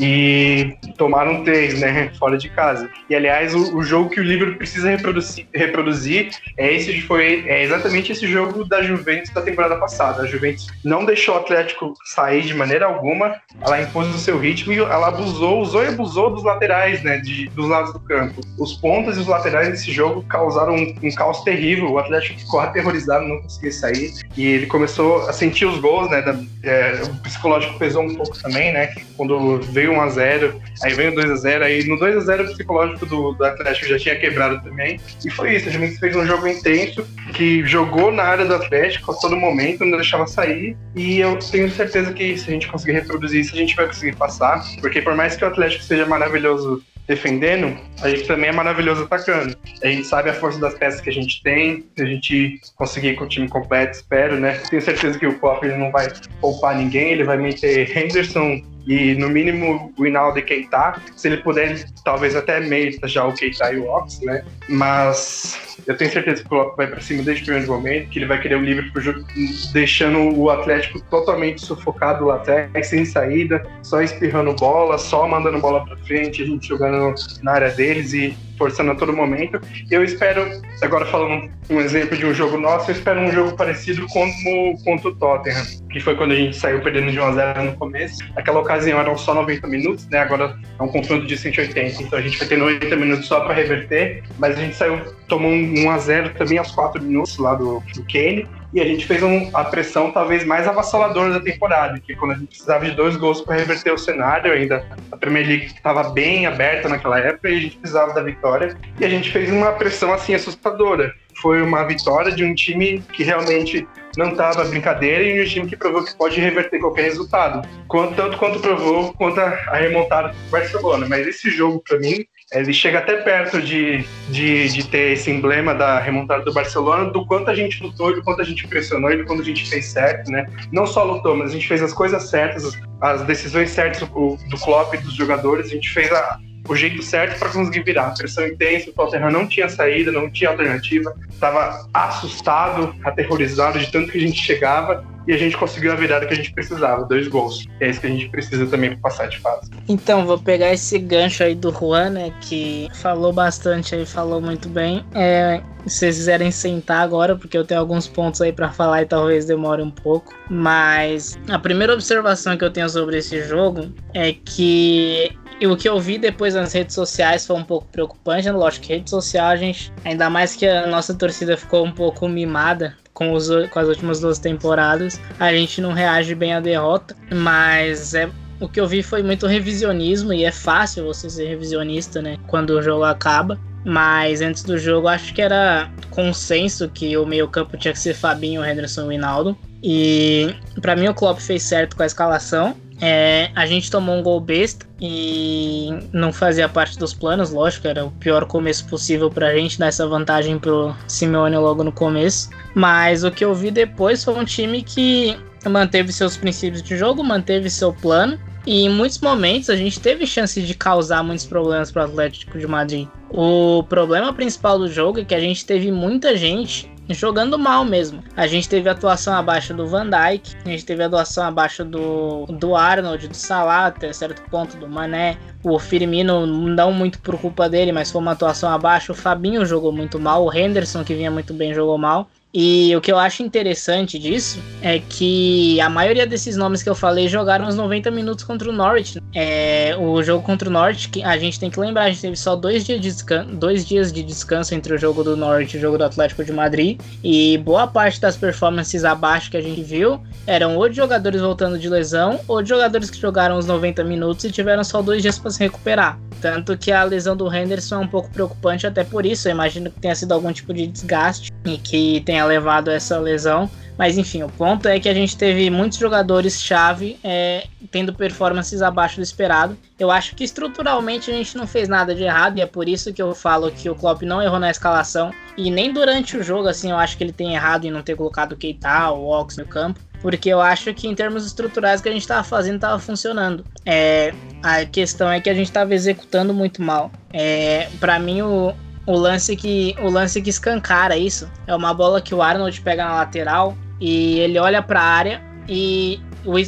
E tomaram três, né, fora de casa. E aliás, o, o jogo que o Liverpool precisa reproduzir, reproduzir é esse foi é exatamente esse jogo da Juventus da temporada passada. A Juventus não deixou o Atlético sair de maneira alguma, ela impôs o seu ritmo e ela abusou, usou e abusou dos laterais, né, de, dos lados do campo. Os pontas e os laterais desse jogo causaram um, um caos terrível. O Atlético ficou aterrorizado, não conseguia sair e ele começou a sentir os gols, né, da, é, o psicológico pesou um pouco também, né, quando veio 1 a 0 aí veio 2 a 0 aí no 2 a 0 o psicológico do, do Atlético já tinha quebrado também. E foi isso, a gente fez um jogo intenso, que jogou na área do Atlético a todo momento, não deixava sair. E eu tenho certeza que se a gente conseguir reproduzir isso, a gente vai conseguir passar. Porque por mais que o Atlético seja maravilhoso defendendo, a gente também é maravilhoso atacando. A gente sabe a força das peças que a gente tem, se a gente conseguir com o time completo, espero, né? Tenho certeza que o Pop não vai poupar ninguém, ele vai meter Henderson, e no mínimo o Hinaldo e Keita. Se ele puder, talvez até meita já o Keita e o Ox, né? Mas eu tenho certeza que o Klopp vai para cima desde o primeiro momento, que ele vai querer o Liverpool deixando o Atlético totalmente sufocado lá atrás, sem saída, só espirrando bola, só mandando bola para frente, a gente jogando na área deles e forçando a todo momento. Eu espero, agora falando um exemplo de um jogo nosso, eu espero um jogo parecido como contra o Tottenham, que foi quando a gente saiu perdendo de 1 a 0 no começo. Aquela ocasião eram só 90 minutos, né? Agora é um confronto de 180, então a gente vai ter 90 minutos só para reverter, mas a gente saiu tomou um 1 a 0 também aos 4 minutos lá do, do Kane e a gente fez um, a pressão talvez mais avassaladora da temporada, que quando a gente precisava de dois gols para reverter o cenário, ainda a Premier League estava bem aberta naquela época e a gente precisava da vitória, e a gente fez uma pressão assim assustadora. Foi uma vitória de um time que realmente não estava brincadeira e um time que provou que pode reverter qualquer resultado. tanto quanto provou quanto a, a remontada do Barcelona. Mas esse jogo, para mim, ele chega até perto de, de, de, ter esse emblema da remontada do Barcelona, do quanto a gente lutou, do quanto a gente pressionou e do quanto a gente fez certo, né? Não só lutou, mas a gente fez as coisas certas, as decisões certas do, do Klopp e dos jogadores, a gente fez a, o jeito certo para conseguir virar. Pressão intensa, o Tottenham não tinha saída, não tinha alternativa, estava assustado, aterrorizado de tanto que a gente chegava e a gente conseguiu a virada que a gente precisava, dois gols. É isso que a gente precisa também para passar de fase. Então, vou pegar esse gancho aí do Juan, né, que falou bastante aí, falou muito bem. É, se vocês quiserem sentar agora, porque eu tenho alguns pontos aí para falar e talvez demore um pouco. Mas a primeira observação que eu tenho sobre esse jogo é que e o que eu vi depois nas redes sociais foi um pouco preocupante. Né? Lógico que rede social, a gente, ainda mais que a nossa torcida ficou um pouco mimada com, os, com as últimas duas temporadas, a gente não reage bem à derrota. Mas é, o que eu vi foi muito revisionismo, e é fácil você ser revisionista, né? Quando o jogo acaba. Mas antes do jogo, acho que era consenso que o meio-campo tinha que ser Fabinho, Henderson e Winaldo. E para mim o Klopp fez certo com a escalação. É, a gente tomou um gol besta e não fazia parte dos planos, lógico, era o pior começo possível pra gente dar essa vantagem pro Simeone logo no começo. Mas o que eu vi depois foi um time que manteve seus princípios de jogo, manteve seu plano. E em muitos momentos a gente teve chance de causar muitos problemas para o Atlético de Madrid. O problema principal do jogo é que a gente teve muita gente jogando mal mesmo. A gente teve atuação abaixo do Van Dijk, a gente teve atuação abaixo do, do Arnold, do Salah, até certo ponto do Mané. O Firmino não muito por culpa dele, mas foi uma atuação abaixo. O Fabinho jogou muito mal, o Henderson que vinha muito bem jogou mal. E o que eu acho interessante disso é que a maioria desses nomes que eu falei jogaram os 90 minutos contra o Norwich. É, o jogo contra o Norwich, que a gente tem que lembrar, a gente teve só dois dias, de descanso, dois dias de descanso entre o jogo do Norwich e o jogo do Atlético de Madrid. E boa parte das performances abaixo que a gente viu eram ou de jogadores voltando de lesão, ou de jogadores que jogaram os 90 minutos e tiveram só dois dias para se recuperar. Tanto que a lesão do Henderson é um pouco preocupante, até por isso. Eu imagino que tenha sido algum tipo de desgaste e que tenha levado a essa lesão. Mas enfim, o ponto é que a gente teve muitos jogadores-chave é, tendo performances abaixo do esperado. Eu acho que estruturalmente a gente não fez nada de errado, e é por isso que eu falo que o Klopp não errou na escalação. E nem durante o jogo, assim, eu acho que ele tem errado em não ter colocado o Keita ou o Ox no campo. Porque eu acho que em termos estruturais que a gente estava fazendo estava funcionando. É, a questão é que a gente estava executando muito mal. É, para mim, o, o lance que o lance que escancara isso é uma bola que o Arnold pega na lateral e ele olha para a área e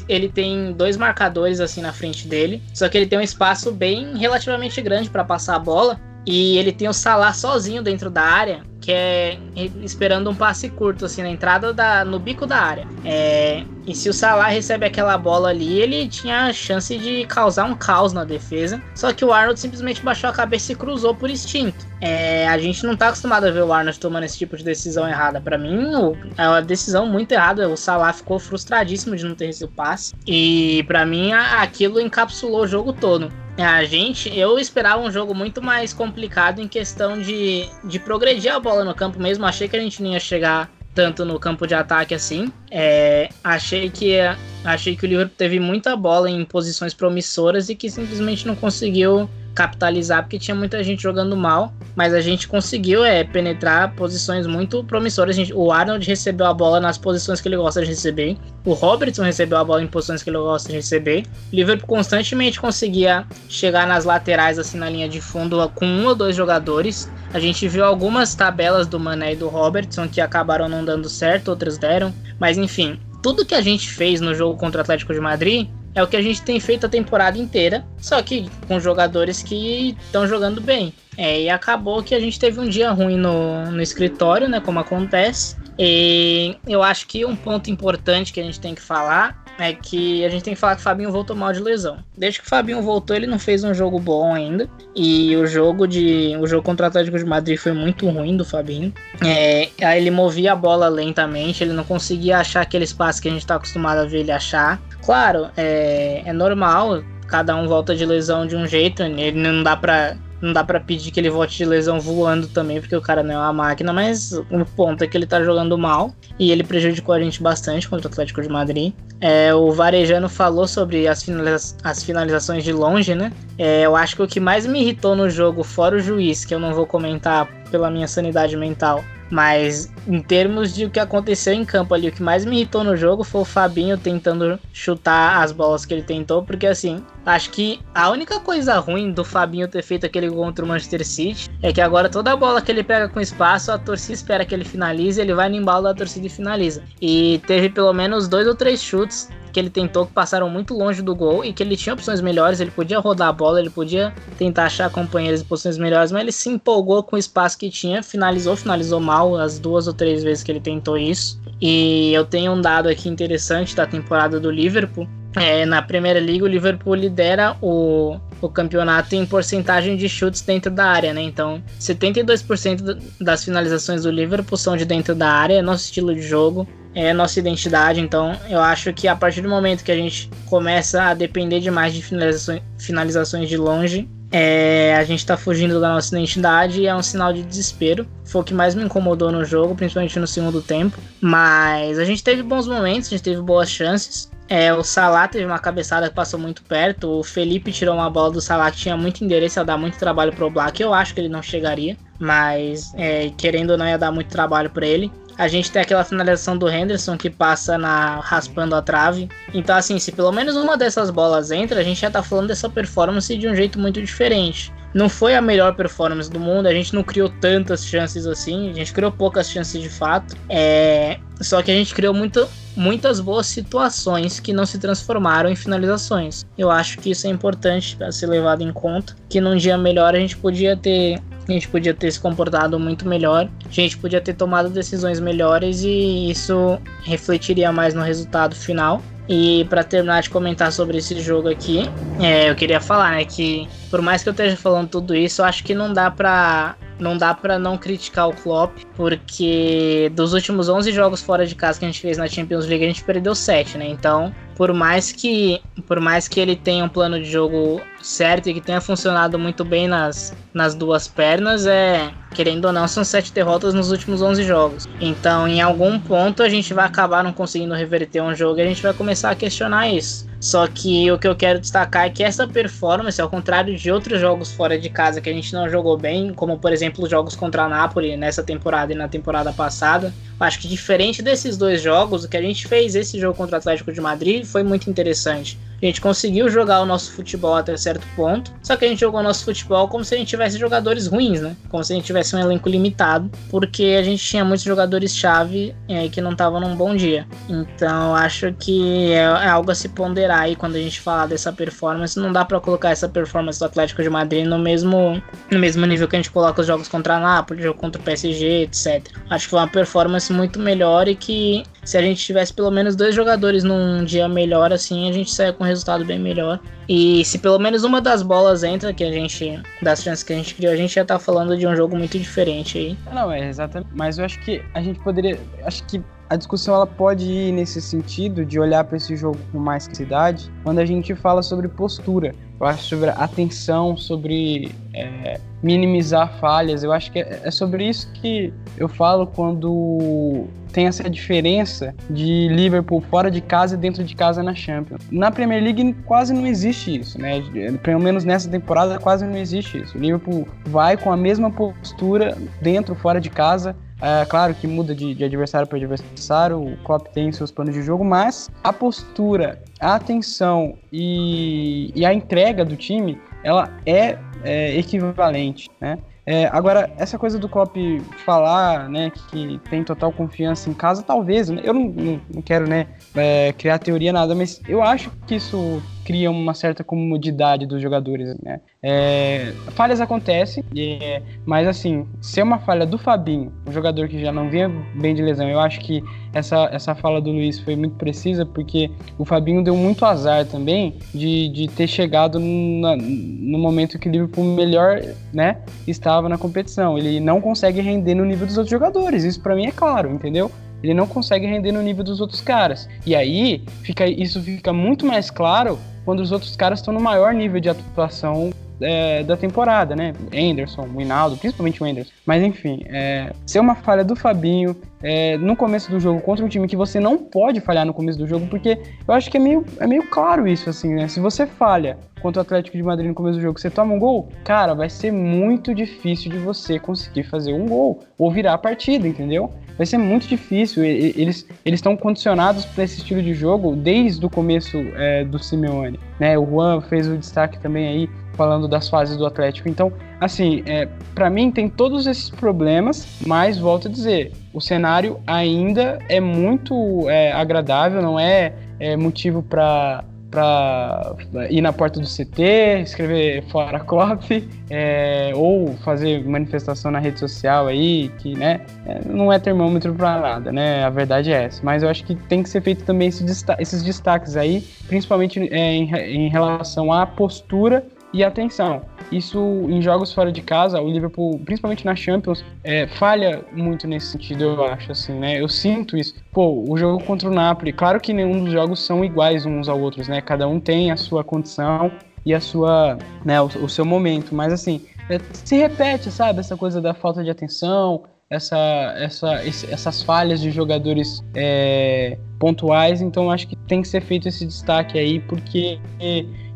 ele tem dois marcadores assim na frente dele, só que ele tem um espaço bem relativamente grande para passar a bola. E ele tem o Salah sozinho dentro da área, que é esperando um passe curto, assim, na entrada da. no bico da área. É, e se o Salah recebe aquela bola ali, ele tinha a chance de causar um caos na defesa. Só que o Arnold simplesmente baixou a cabeça e cruzou por instinto. É, a gente não tá acostumado a ver o Arnold tomando esse tipo de decisão errada. Para mim, é uma decisão muito errada. O Salah ficou frustradíssimo de não ter recebido o passe. E para mim, aquilo encapsulou o jogo todo. A gente, eu esperava um jogo muito mais complicado em questão de, de progredir a bola no campo mesmo. Achei que a gente não ia chegar tanto no campo de ataque assim. É, achei que achei que o Liverpool teve muita bola em posições promissoras e que simplesmente não conseguiu capitalizar porque tinha muita gente jogando mal, mas a gente conseguiu é, penetrar posições muito promissoras. Gente, o Arnold recebeu a bola nas posições que ele gosta de receber, o Robertson recebeu a bola em posições que ele gosta de receber. O Liverpool constantemente conseguia chegar nas laterais, assim na linha de fundo, com um ou dois jogadores. A gente viu algumas tabelas do Mané e do Robertson que acabaram não dando certo, outras deram, mas enfim, tudo que a gente fez no jogo contra o Atlético de Madrid é o que a gente tem feito a temporada inteira, só que com jogadores que estão jogando bem. É, e acabou que a gente teve um dia ruim no, no escritório, né? Como acontece. E eu acho que um ponto importante que a gente tem que falar é que a gente tem que falar que o Fabinho voltou mal de lesão. Desde que o Fabinho voltou, ele não fez um jogo bom ainda. E o jogo de o jogo contra o Atlético de Madrid foi muito ruim do Fabinho. É, ele movia a bola lentamente, ele não conseguia achar aquele espaço que a gente está acostumado a ver ele achar. Claro, é, é normal, cada um volta de lesão de um jeito, ele não dá pra não dá para pedir que ele volte de lesão voando também, porque o cara não é uma máquina, mas o ponto é que ele tá jogando mal e ele prejudicou a gente bastante contra o Atlético de Madrid. É, o Varejano falou sobre as, finaliza as finalizações de longe, né? É, eu acho que o que mais me irritou no jogo, fora o juiz, que eu não vou comentar pela minha sanidade mental, mas em termos de o que aconteceu em campo ali, o que mais me irritou no jogo foi o Fabinho tentando chutar as bolas que ele tentou, porque assim, acho que a única coisa ruim do Fabinho ter feito aquele gol contra o Manchester City é que agora toda bola que ele pega com espaço, a torcida espera que ele finalize, ele vai no embalo da torcida e finaliza. E teve pelo menos dois ou três chutes que ele tentou que passaram muito longe do gol e que ele tinha opções melhores, ele podia rodar a bola, ele podia tentar achar companheiros em posições melhores, mas ele se empolgou com o espaço que tinha, finalizou, finalizou mal as duas ou três vezes que ele tentou isso. E eu tenho um dado aqui interessante da temporada do Liverpool. É, na Primeira Liga, o Liverpool lidera o, o campeonato em porcentagem de chutes dentro da área, né? Então, 72% das finalizações do Liverpool são de dentro da área, é nosso estilo de jogo é nossa identidade. Então, eu acho que a partir do momento que a gente começa a depender demais de finalizações, finalizações de longe, é, a gente tá fugindo da nossa identidade e é um sinal de desespero. Foi o que mais me incomodou no jogo, principalmente no segundo tempo. Mas a gente teve bons momentos, a gente teve boas chances. É, o Salah teve uma cabeçada que passou muito perto. O Felipe tirou uma bola do Salah que tinha muito endereço, ia dar muito trabalho pro Black. Eu acho que ele não chegaria, mas é, querendo ou não, ia dar muito trabalho para ele. A gente tem aquela finalização do Henderson que passa na raspando a trave. Então, assim, se pelo menos uma dessas bolas entra, a gente já tá falando dessa performance de um jeito muito diferente. Não foi a melhor performance do mundo, a gente não criou tantas chances assim, a gente criou poucas chances de fato. É... Só que a gente criou muito, muitas boas situações que não se transformaram em finalizações. Eu acho que isso é importante para ser levado em conta. Que num dia melhor a gente podia ter a gente podia ter se comportado muito melhor, a gente podia ter tomado decisões melhores e isso refletiria mais no resultado final. E para terminar de comentar sobre esse jogo aqui, é, eu queria falar né, que por mais que eu esteja falando tudo isso, eu acho que não dá para não dá para não criticar o Klopp, porque dos últimos 11 jogos fora de casa que a gente fez na Champions League, a gente perdeu 7, né? Então, por mais que por mais que ele tenha um plano de jogo certo e que tenha funcionado muito bem nas, nas duas pernas, é querendo ou não, são sete derrotas nos últimos 11 jogos. Então, em algum ponto, a gente vai acabar não conseguindo reverter um jogo e a gente vai começar a questionar isso. Só que o que eu quero destacar é que essa performance, ao contrário de outros jogos fora de casa que a gente não jogou bem, como por exemplo os jogos contra a Napoli nessa temporada e na temporada passada, acho que diferente desses dois jogos, o que a gente fez esse jogo contra o Atlético de Madrid foi muito interessante. A gente conseguiu jogar o nosso futebol até certo ponto, só que a gente jogou o nosso futebol como se a gente tivesse jogadores ruins, né? Como se a gente tivesse um elenco limitado, porque a gente tinha muitos jogadores-chave é, que não estavam num bom dia. Então acho que é, é, algo a se ponderar aí quando a gente falar dessa performance. Não dá para colocar essa performance do Atlético de Madrid no mesmo, no mesmo nível que a gente coloca os jogos contra a Napoli, jogo contra o PSG, etc. Acho que foi uma performance muito melhor e que se a gente tivesse pelo menos dois jogadores num dia melhor assim, a gente saia com um resultado bem melhor. E se pelo menos uma das bolas entra, que a gente, das chances que a gente criou, a gente já tá falando de um jogo muito diferente aí. Não, é exatamente. Mas eu acho que a gente poderia. Acho que a discussão ela pode ir nesse sentido de olhar para esse jogo com mais cidade quando a gente fala sobre postura. Eu acho sobre atenção, sobre é, minimizar falhas. Eu acho que é, é sobre isso que eu falo quando tem essa diferença de Liverpool fora de casa e dentro de casa na Champions. Na Premier League quase não existe isso, né? Pelo menos nessa temporada quase não existe isso. O Liverpool vai com a mesma postura dentro, fora de casa. É claro que muda de, de adversário para adversário, o Klopp tem seus planos de jogo, mas a postura, a atenção e, e a entrega do time, ela é, é equivalente, né? É, agora, essa coisa do Klopp falar, né, que tem total confiança em casa, talvez, né, eu não, não, não quero, né, é, criar teoria nada, mas eu acho que isso cria uma certa comodidade dos jogadores, né? É, falhas acontecem, é, mas assim, se é uma falha do Fabinho, um jogador que já não vinha bem de lesão, eu acho que essa, essa fala do Luiz foi muito precisa, porque o Fabinho deu muito azar também de, de ter chegado na, no momento que o Liverpool melhor né, estava na competição. Ele não consegue render no nível dos outros jogadores, isso para mim é claro, entendeu? Ele não consegue render no nível dos outros caras. E aí, fica, isso fica muito mais claro quando os outros caras estão no maior nível de atuação é, da temporada, né? Anderson, o Hinaldo, principalmente o Anderson. Mas enfim, é, ser uma falha do Fabinho é, no começo do jogo contra um time que você não pode falhar no começo do jogo, porque eu acho que é meio, é meio claro isso, assim, né? Se você falha contra o Atlético de Madrid no começo do jogo, você toma um gol, cara, vai ser muito difícil de você conseguir fazer um gol ou virar a partida, entendeu? vai ser muito difícil. Eles estão condicionados para esse estilo de jogo desde o começo é, do Simeone. Né? O Juan fez o destaque também aí falando das fases do Atlético. Então, assim, é, para mim tem todos esses problemas, mas volto a dizer, o cenário ainda é muito é, agradável, não é, é motivo para para ir na porta do CT, escrever fora Klopp, é, ou fazer manifestação na rede social aí, que né, é, não é termômetro para nada, né? A verdade é essa. Mas eu acho que tem que ser feito também esse destaque, esses destaques aí, principalmente é, em, em relação à postura e atenção. Isso em jogos fora de casa, o Liverpool, principalmente na Champions, é, falha muito nesse sentido, eu acho, assim, né? Eu sinto isso. Pô, o jogo contra o Napoli, claro que nenhum dos jogos são iguais uns aos outros, né? Cada um tem a sua condição e a sua, né, o, o seu momento, mas assim, é, se repete, sabe? Essa coisa da falta de atenção, essa, essa, esse, essas falhas de jogadores é, pontuais, então acho que tem que ser feito esse destaque aí, porque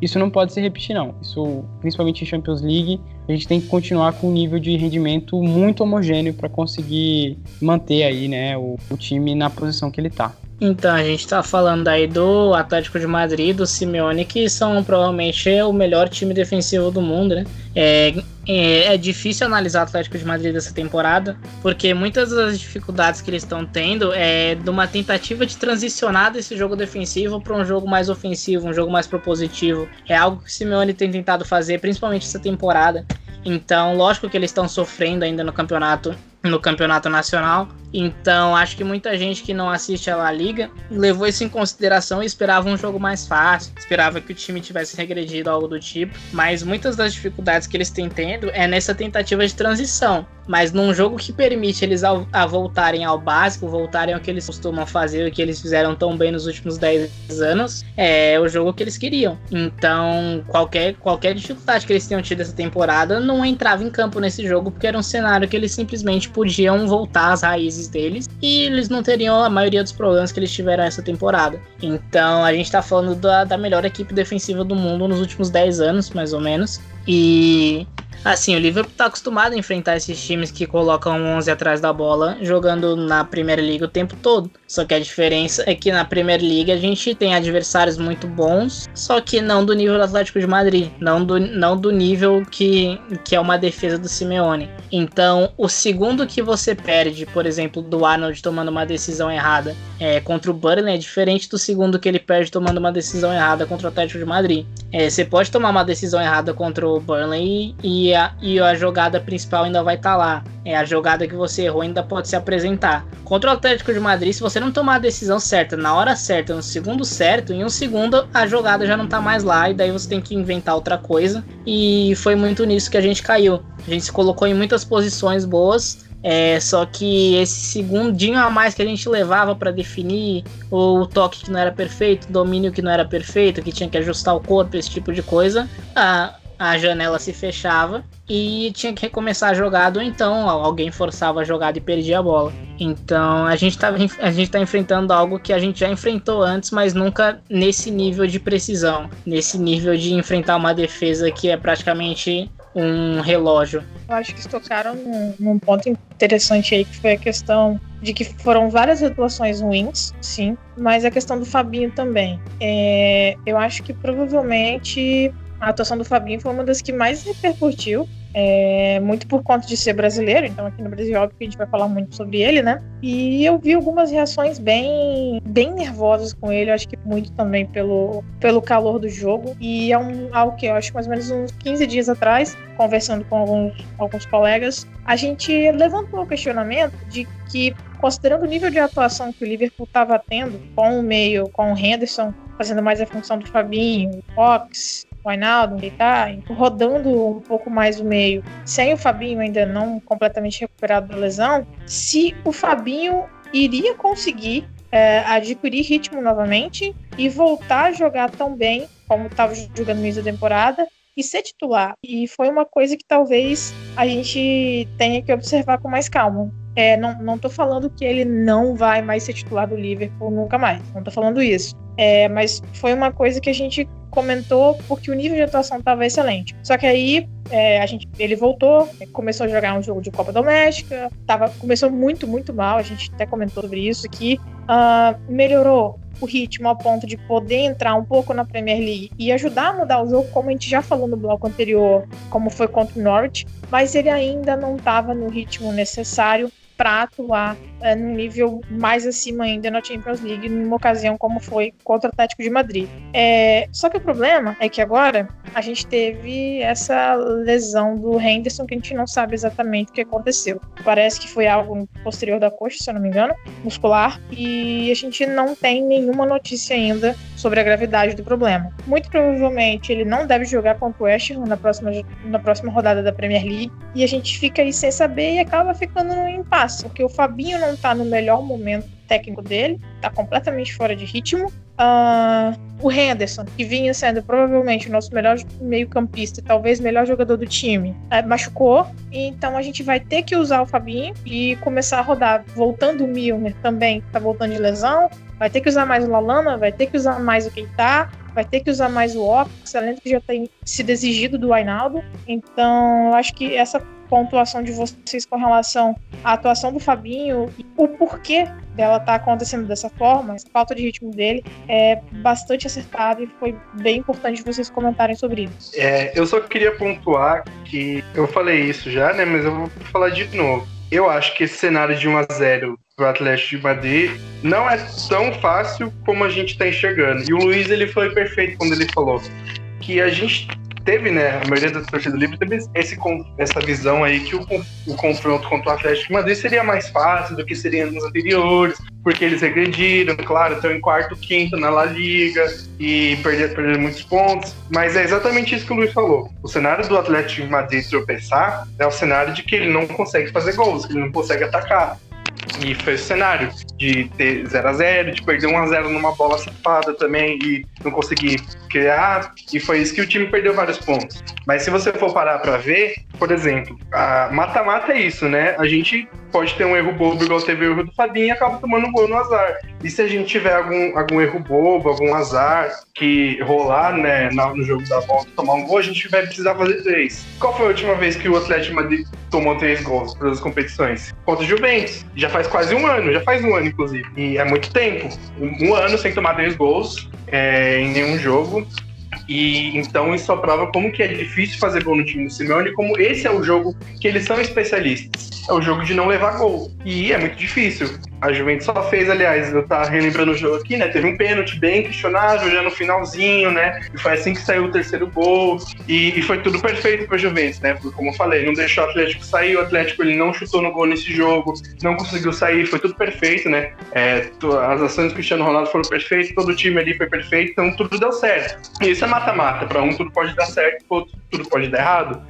isso não pode se repetir, não. Isso, principalmente em Champions League, a gente tem que continuar com um nível de rendimento muito homogêneo para conseguir manter aí, né, o, o time na posição que ele está. Então, a gente tá falando aí do Atlético de Madrid, do Simeone, que são provavelmente o melhor time defensivo do mundo, né? É, é, é, difícil analisar o Atlético de Madrid dessa temporada, porque muitas das dificuldades que eles estão tendo é de uma tentativa de transicionar desse jogo defensivo para um jogo mais ofensivo, um jogo mais propositivo. É algo que o Simeone tem tentado fazer, principalmente essa temporada. Então, lógico que eles estão sofrendo ainda no campeonato, no campeonato nacional, então, acho que muita gente que não assiste a La Liga levou isso em consideração e esperava um jogo mais fácil, esperava que o time tivesse regredido algo do tipo, mas muitas das dificuldades que eles têm tendo é nessa tentativa de transição. Mas num jogo que permite eles a, voltarem ao básico, voltarem ao que eles costumam fazer, o que eles fizeram tão bem nos últimos 10 anos, é o jogo que eles queriam. Então, qualquer, qualquer dificuldade que eles tenham tido essa temporada não entrava em campo nesse jogo, porque era um cenário que eles simplesmente podiam voltar às raízes deles e eles não teriam a maioria dos problemas que eles tiveram essa temporada. Então a gente está falando da, da melhor equipe defensiva do mundo nos últimos 10 anos, mais ou menos. E Assim, o Liverpool tá acostumado a enfrentar esses times que colocam 11 atrás da bola, jogando na Primeira Liga o tempo todo. Só que a diferença é que na Primeira Liga a gente tem adversários muito bons, só que não do nível do Atlético de Madrid, não do, não do nível que, que é uma defesa do Simeone. Então, o segundo que você perde, por exemplo, do Arnold tomando uma decisão errada é, contra o Burnley é diferente do segundo que ele perde tomando uma decisão errada contra o Atlético de Madrid. É, você pode tomar uma decisão errada contra o Burnley e a, e a jogada principal ainda vai estar tá lá. É, a jogada que você errou ainda pode se apresentar. Contra o Atlético de Madrid, se você não tomar a decisão certa, na hora certa, no segundo certo, em um segundo a jogada já não tá mais lá e daí você tem que inventar outra coisa. E foi muito nisso que a gente caiu. A gente se colocou em muitas posições boas, é, só que esse segundinho a mais que a gente levava para definir o toque que não era perfeito, o domínio que não era perfeito, que tinha que ajustar o corpo, esse tipo de coisa, a, a janela se fechava e tinha que recomeçar a jogada, ou então alguém forçava a jogada e perdia a bola. Então a gente, tá, a gente tá enfrentando algo que a gente já enfrentou antes, mas nunca nesse nível de precisão, nesse nível de enfrentar uma defesa que é praticamente um relógio. Eu acho que tocaram num, num, ponto interessante aí, que foi a questão de que foram várias atuações ruins, sim, mas a questão do Fabinho também. É, eu acho que provavelmente a atuação do Fabinho foi uma das que mais repercutiu é, muito por conta de ser brasileiro, então aqui no Brasil, óbvio que a gente vai falar muito sobre ele, né? E eu vi algumas reações bem, bem nervosas com ele, acho que muito também pelo, pelo calor do jogo. E é um, algo que eu acho mais ou menos uns 15 dias atrás, conversando com alguns, alguns colegas, a gente levantou o questionamento de que, considerando o nível de atuação que o Liverpool estava tendo com o meio, com o Henderson, fazendo mais a função do Fabinho, o Fox, o Ainaldo, ele tá rodando um pouco mais o meio, sem o Fabinho ainda não completamente recuperado da lesão, se o Fabinho iria conseguir é, adquirir ritmo novamente e voltar a jogar tão bem como estava jogando no início da temporada e ser titular. E foi uma coisa que talvez a gente tenha que observar com mais calma. É, não, não tô falando que ele não vai mais ser titular do Liverpool nunca mais. Não tô falando isso. É, mas foi uma coisa que a gente comentou porque o nível de atuação estava excelente. Só que aí é, a gente, ele voltou, começou a jogar um jogo de Copa Doméstica, tava, começou muito, muito mal, a gente até comentou sobre isso aqui. Uh, melhorou o ritmo a ponto de poder entrar um pouco na Premier League e ajudar a mudar o jogo, como a gente já falou no bloco anterior, como foi contra o Norwich, mas ele ainda não estava no ritmo necessário para atuar é, num nível mais acima ainda na Champions League, numa ocasião como foi contra o Atlético de Madrid. É, só que o problema é que agora a gente teve essa lesão do Henderson que a gente não sabe exatamente o que aconteceu. Parece que foi algo posterior da coxa, se eu não me engano, muscular, e a gente não tem nenhuma notícia ainda sobre a gravidade do problema. Muito provavelmente ele não deve jogar contra o West Ham na próxima, na próxima rodada da Premier League, e a gente fica aí sem saber e acaba ficando num impasse porque o Fabinho não tá no melhor momento técnico dele, tá completamente fora de ritmo. Uh, o Henderson, que vinha sendo provavelmente o nosso melhor meio-campista, talvez melhor jogador do time, é, machucou. Então a gente vai ter que usar o Fabinho e começar a rodar. Voltando o Milner também, que tá voltando de lesão. Vai ter que usar mais o Lalana, vai ter que usar mais o Keita, vai ter que usar mais o Ox, além que já tem sido exigido do Ainaldo. Então, eu acho que essa pontuação de vocês com relação à atuação do Fabinho e o porquê dela tá acontecendo dessa forma, essa falta de ritmo dele, é bastante acertado e foi bem importante vocês comentarem sobre isso. É, eu só queria pontuar que eu falei isso já, né, mas eu vou falar de novo. Eu acho que esse cenário de 1 a 0 pro Atlético de Madrid não é tão fácil como a gente tá enxergando. E o Luiz ele foi perfeito quando ele falou que a gente teve, né, a maioria das torcidas Livre teve esse, essa visão aí que o, o confronto contra o Atlético de Madrid seria mais fácil do que seria nos anteriores, porque eles regrediram, claro, estão em quarto, quinto na La Liga e perderam, perderam muitos pontos, mas é exatamente isso que o Luiz falou. O cenário do Atlético de Madrid tropeçar é o cenário de que ele não consegue fazer gols, que ele não consegue atacar. E foi o cenário de ter 0 a 0 de perder 1 a 0 numa bola safada também e não conseguir criar. E foi isso que o time perdeu vários pontos. Mas se você for parar para ver, por exemplo, mata-mata é isso, né? A gente pode ter um erro bobo igual teve o erro do Fabinho e acaba tomando um gol no azar. E se a gente tiver algum, algum erro bobo, algum azar que rolar né, no jogo da volta tomar um gol, a gente vai precisar fazer três. Qual foi a última vez que o Atlético Madrid tomou três gols para as competições? Contra o Juventus. Já faz quase um ano, já faz um ano, inclusive. E é muito tempo. Um ano sem tomar três gols é, em nenhum jogo. E então isso prova como que é difícil fazer gol no time do Simeone, como esse é o jogo que eles são especialistas. É o jogo de não levar gol. E é muito difícil. A Juventus só fez, aliás, eu tava relembrando o jogo aqui, né? Teve um pênalti bem questionável já no finalzinho, né? E foi assim que saiu o terceiro gol. E, e foi tudo perfeito pra Juventus, né? Porque, como eu falei, não deixou o Atlético sair, o Atlético ele não chutou no gol nesse jogo, não conseguiu sair, foi tudo perfeito, né? É, as ações do Cristiano Ronaldo foram perfeitas, todo o time ali foi perfeito, então tudo deu certo. E isso é mata-mata. Pra um tudo pode dar certo, pro outro tudo pode dar errado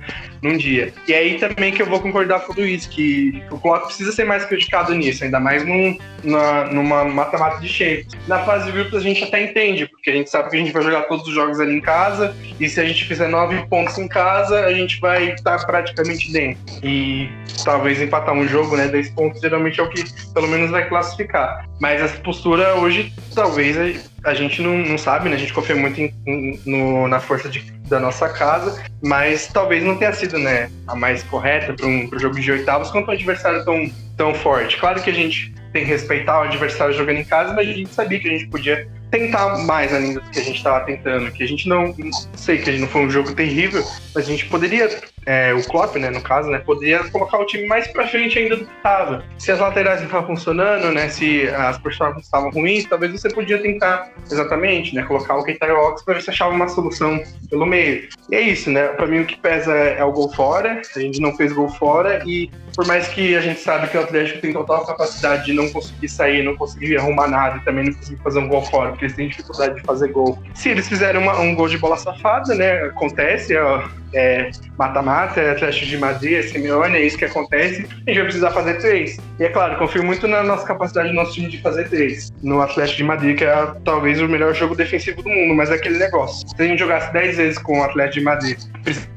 num dia. E aí também que eu vou concordar com o Luiz, que o Klopp precisa ser mais criticado nisso, ainda mais num, na, numa mata-mata de shape. Na fase de grupos a gente até entende, porque a gente sabe que a gente vai jogar todos os jogos ali em casa, e se a gente fizer nove pontos em casa, a gente vai estar praticamente dentro. E talvez empatar um jogo, né, 10 pontos geralmente é o que pelo menos vai classificar. Mas essa postura hoje, talvez a, gente não, não sabe, né, a gente confia muito em, em, no, na força de, da nossa casa, mas talvez não tenha sido né, a mais correta para um pro jogo de oitavos contra um adversário tão, tão forte. Claro que a gente tem que respeitar o adversário jogando em casa, mas a gente sabia que a gente podia tentar mais ainda do que a gente estava tentando. Que a gente não. Sei que não foi um jogo terrível, mas a gente poderia. É, o Klopp, né, no caso, né, poderia colocar o time mais pra frente ainda do que estava. Se as laterais não estavam funcionando, né, se as personagens estavam ruins, talvez você podia tentar exatamente, né, colocar o Keita Ox para ver se achava uma solução pelo meio. E é isso, né? Para mim o que pesa é o gol fora. A gente não fez gol fora e por mais que a gente sabe que o Atlético tem total capacidade de não conseguir sair, não conseguir arrumar nada e também não conseguir fazer um gol fora, porque eles têm dificuldade de fazer gol. Se eles fizerem uma, um gol de bola safada, né? Acontece, ó, é mata-mata, é Atlético de Madrid, é Simeone, é isso que acontece. A gente vai precisar fazer três. E é claro, confio muito na nossa capacidade do nosso time de fazer três. No Atlético de Madrid, que é talvez o melhor jogo defensivo do mundo, mas é aquele negócio. Se a gente jogasse 10 vezes com o Atlético de Madrid,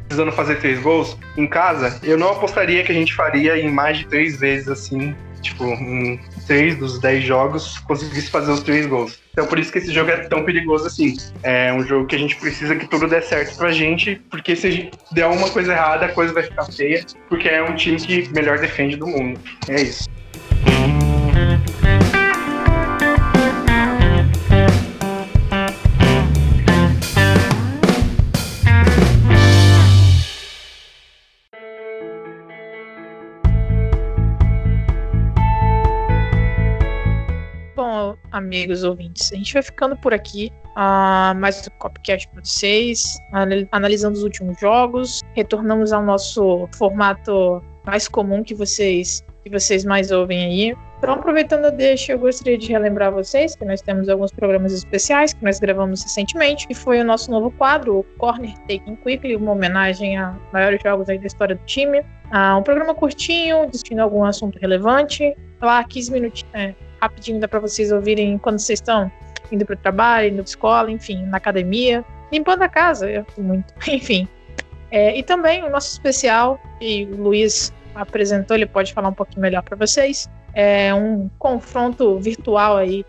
precisando fazer três gols em casa, eu não apostaria que a gente faria em mais de três vezes assim, tipo, em três dos dez jogos, conseguisse fazer os três gols. Então por isso que esse jogo é tão perigoso assim. É um jogo que a gente precisa que tudo dê certo pra gente, porque se a gente der uma coisa errada, a coisa vai ficar feia, porque é um time que melhor defende do mundo. É isso. Amigos ouvintes. A gente vai ficando por aqui. Uh, mais um copcast para vocês, analisando os últimos jogos. Retornamos ao nosso formato mais comum que vocês que vocês mais ouvem aí. Então, aproveitando a deixa, eu gostaria de relembrar vocês que nós temos alguns programas especiais que nós gravamos recentemente, que foi o nosso novo quadro, o Corner Taking Quickly, uma homenagem a maiores jogos da história do time. Ah, um programa curtinho, discutindo algum assunto relevante. Lá, 15 minutinhos, é, rapidinho dá para vocês ouvirem quando vocês estão indo para o trabalho, indo para escola, enfim, na academia, limpando a casa, eu muito, enfim. É, e também o nosso especial, que o Luiz apresentou, ele pode falar um pouquinho melhor para vocês. É um confronto virtual aí,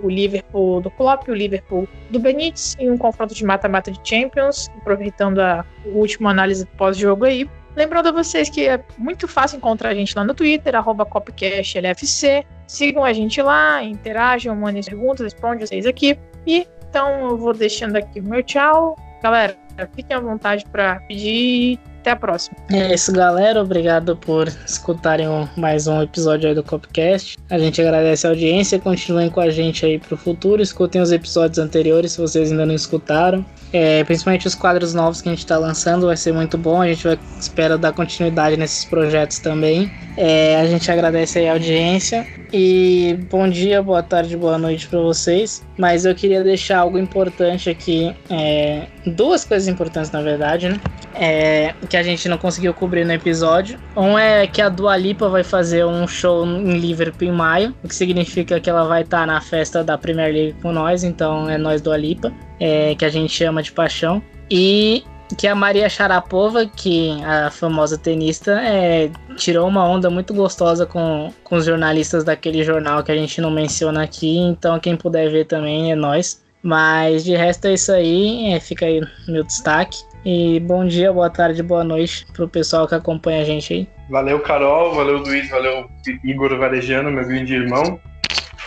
o Liverpool do Klopp, o Liverpool do Benítez, e um confronto de mata-mata de Champions, aproveitando a última análise pós-jogo aí. Lembrando a vocês que é muito fácil encontrar a gente lá no Twitter, arroba CopcastLFC. Sigam a gente lá, interajam, mandem perguntas, respondem vocês aqui. E então eu vou deixando aqui o meu tchau. Galera, fiquem à vontade para pedir até a próxima. É isso, galera. Obrigado por escutarem mais um episódio aí do Copcast. A gente agradece a audiência. Continuem com a gente aí pro futuro. Escutem os episódios anteriores se vocês ainda não escutaram. É, principalmente os quadros novos que a gente está lançando, vai ser muito bom. A gente vai espera dar continuidade nesses projetos também. É, a gente agradece a audiência e bom dia, boa tarde, boa noite para vocês. Mas eu queria deixar algo importante aqui, é, duas coisas importantes na verdade, né? É, que a gente não conseguiu cobrir no episódio. Um é que a Dua Lipa vai fazer um show em Liverpool em maio, o que significa que ela vai estar tá na festa da Premier League com nós, então é nós Dua Lipa, é, que a gente chama de paixão. E que a Maria Sharapova, que a famosa tenista, é, tirou uma onda muito gostosa com, com os jornalistas daquele jornal que a gente não menciona aqui. Então, quem puder ver também é nós. Mas de resto é isso aí. É, fica aí meu destaque. E bom dia, boa tarde, boa noite pro pessoal que acompanha a gente aí. Valeu, Carol, valeu, Luiz, valeu, Igor Varejano, meu grande irmão.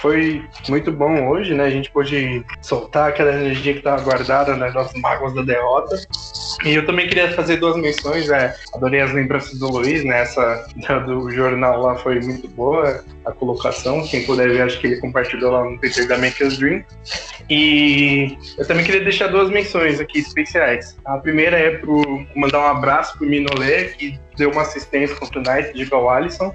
Foi muito bom hoje, né? A gente pôde soltar aquela energia que estava guardada nas nossas mágoas da derrota. E eu também queria fazer duas menções, né? Adorei as lembranças do Luiz, né? Essa do jornal lá foi muito boa, a colocação. Quem puder ver, acho que ele compartilhou lá no Twitter da Maker's Dream. E eu também queria deixar duas menções aqui especiais. A primeira é para mandar um abraço pro Minolé, que deu uma assistência contra o Knight, de Alisson.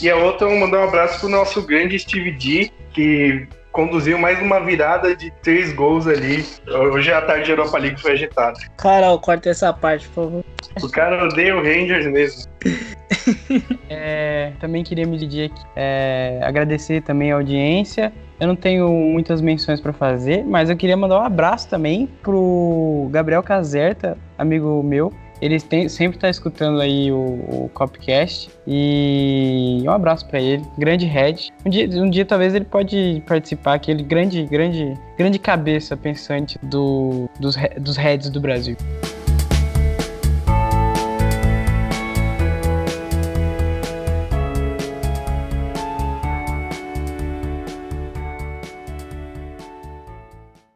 E a outra é mandar um abraço pro nosso grande Steve D, que conduziu mais uma virada de três gols ali. Hoje à tarde a Europa League foi agitada. Carol, corta essa parte, por favor. O cara odeia o Rangers mesmo. é, também queria me dizer aqui, é, agradecer também a audiência. Eu não tenho muitas menções para fazer, mas eu queria mandar um abraço também pro Gabriel Caserta, amigo meu, ele tem, sempre está escutando aí o, o Copcast e um abraço para ele, grande head. Um dia, um dia talvez ele pode participar, aquele grande, grande, grande cabeça pensante do, dos, dos heads do Brasil.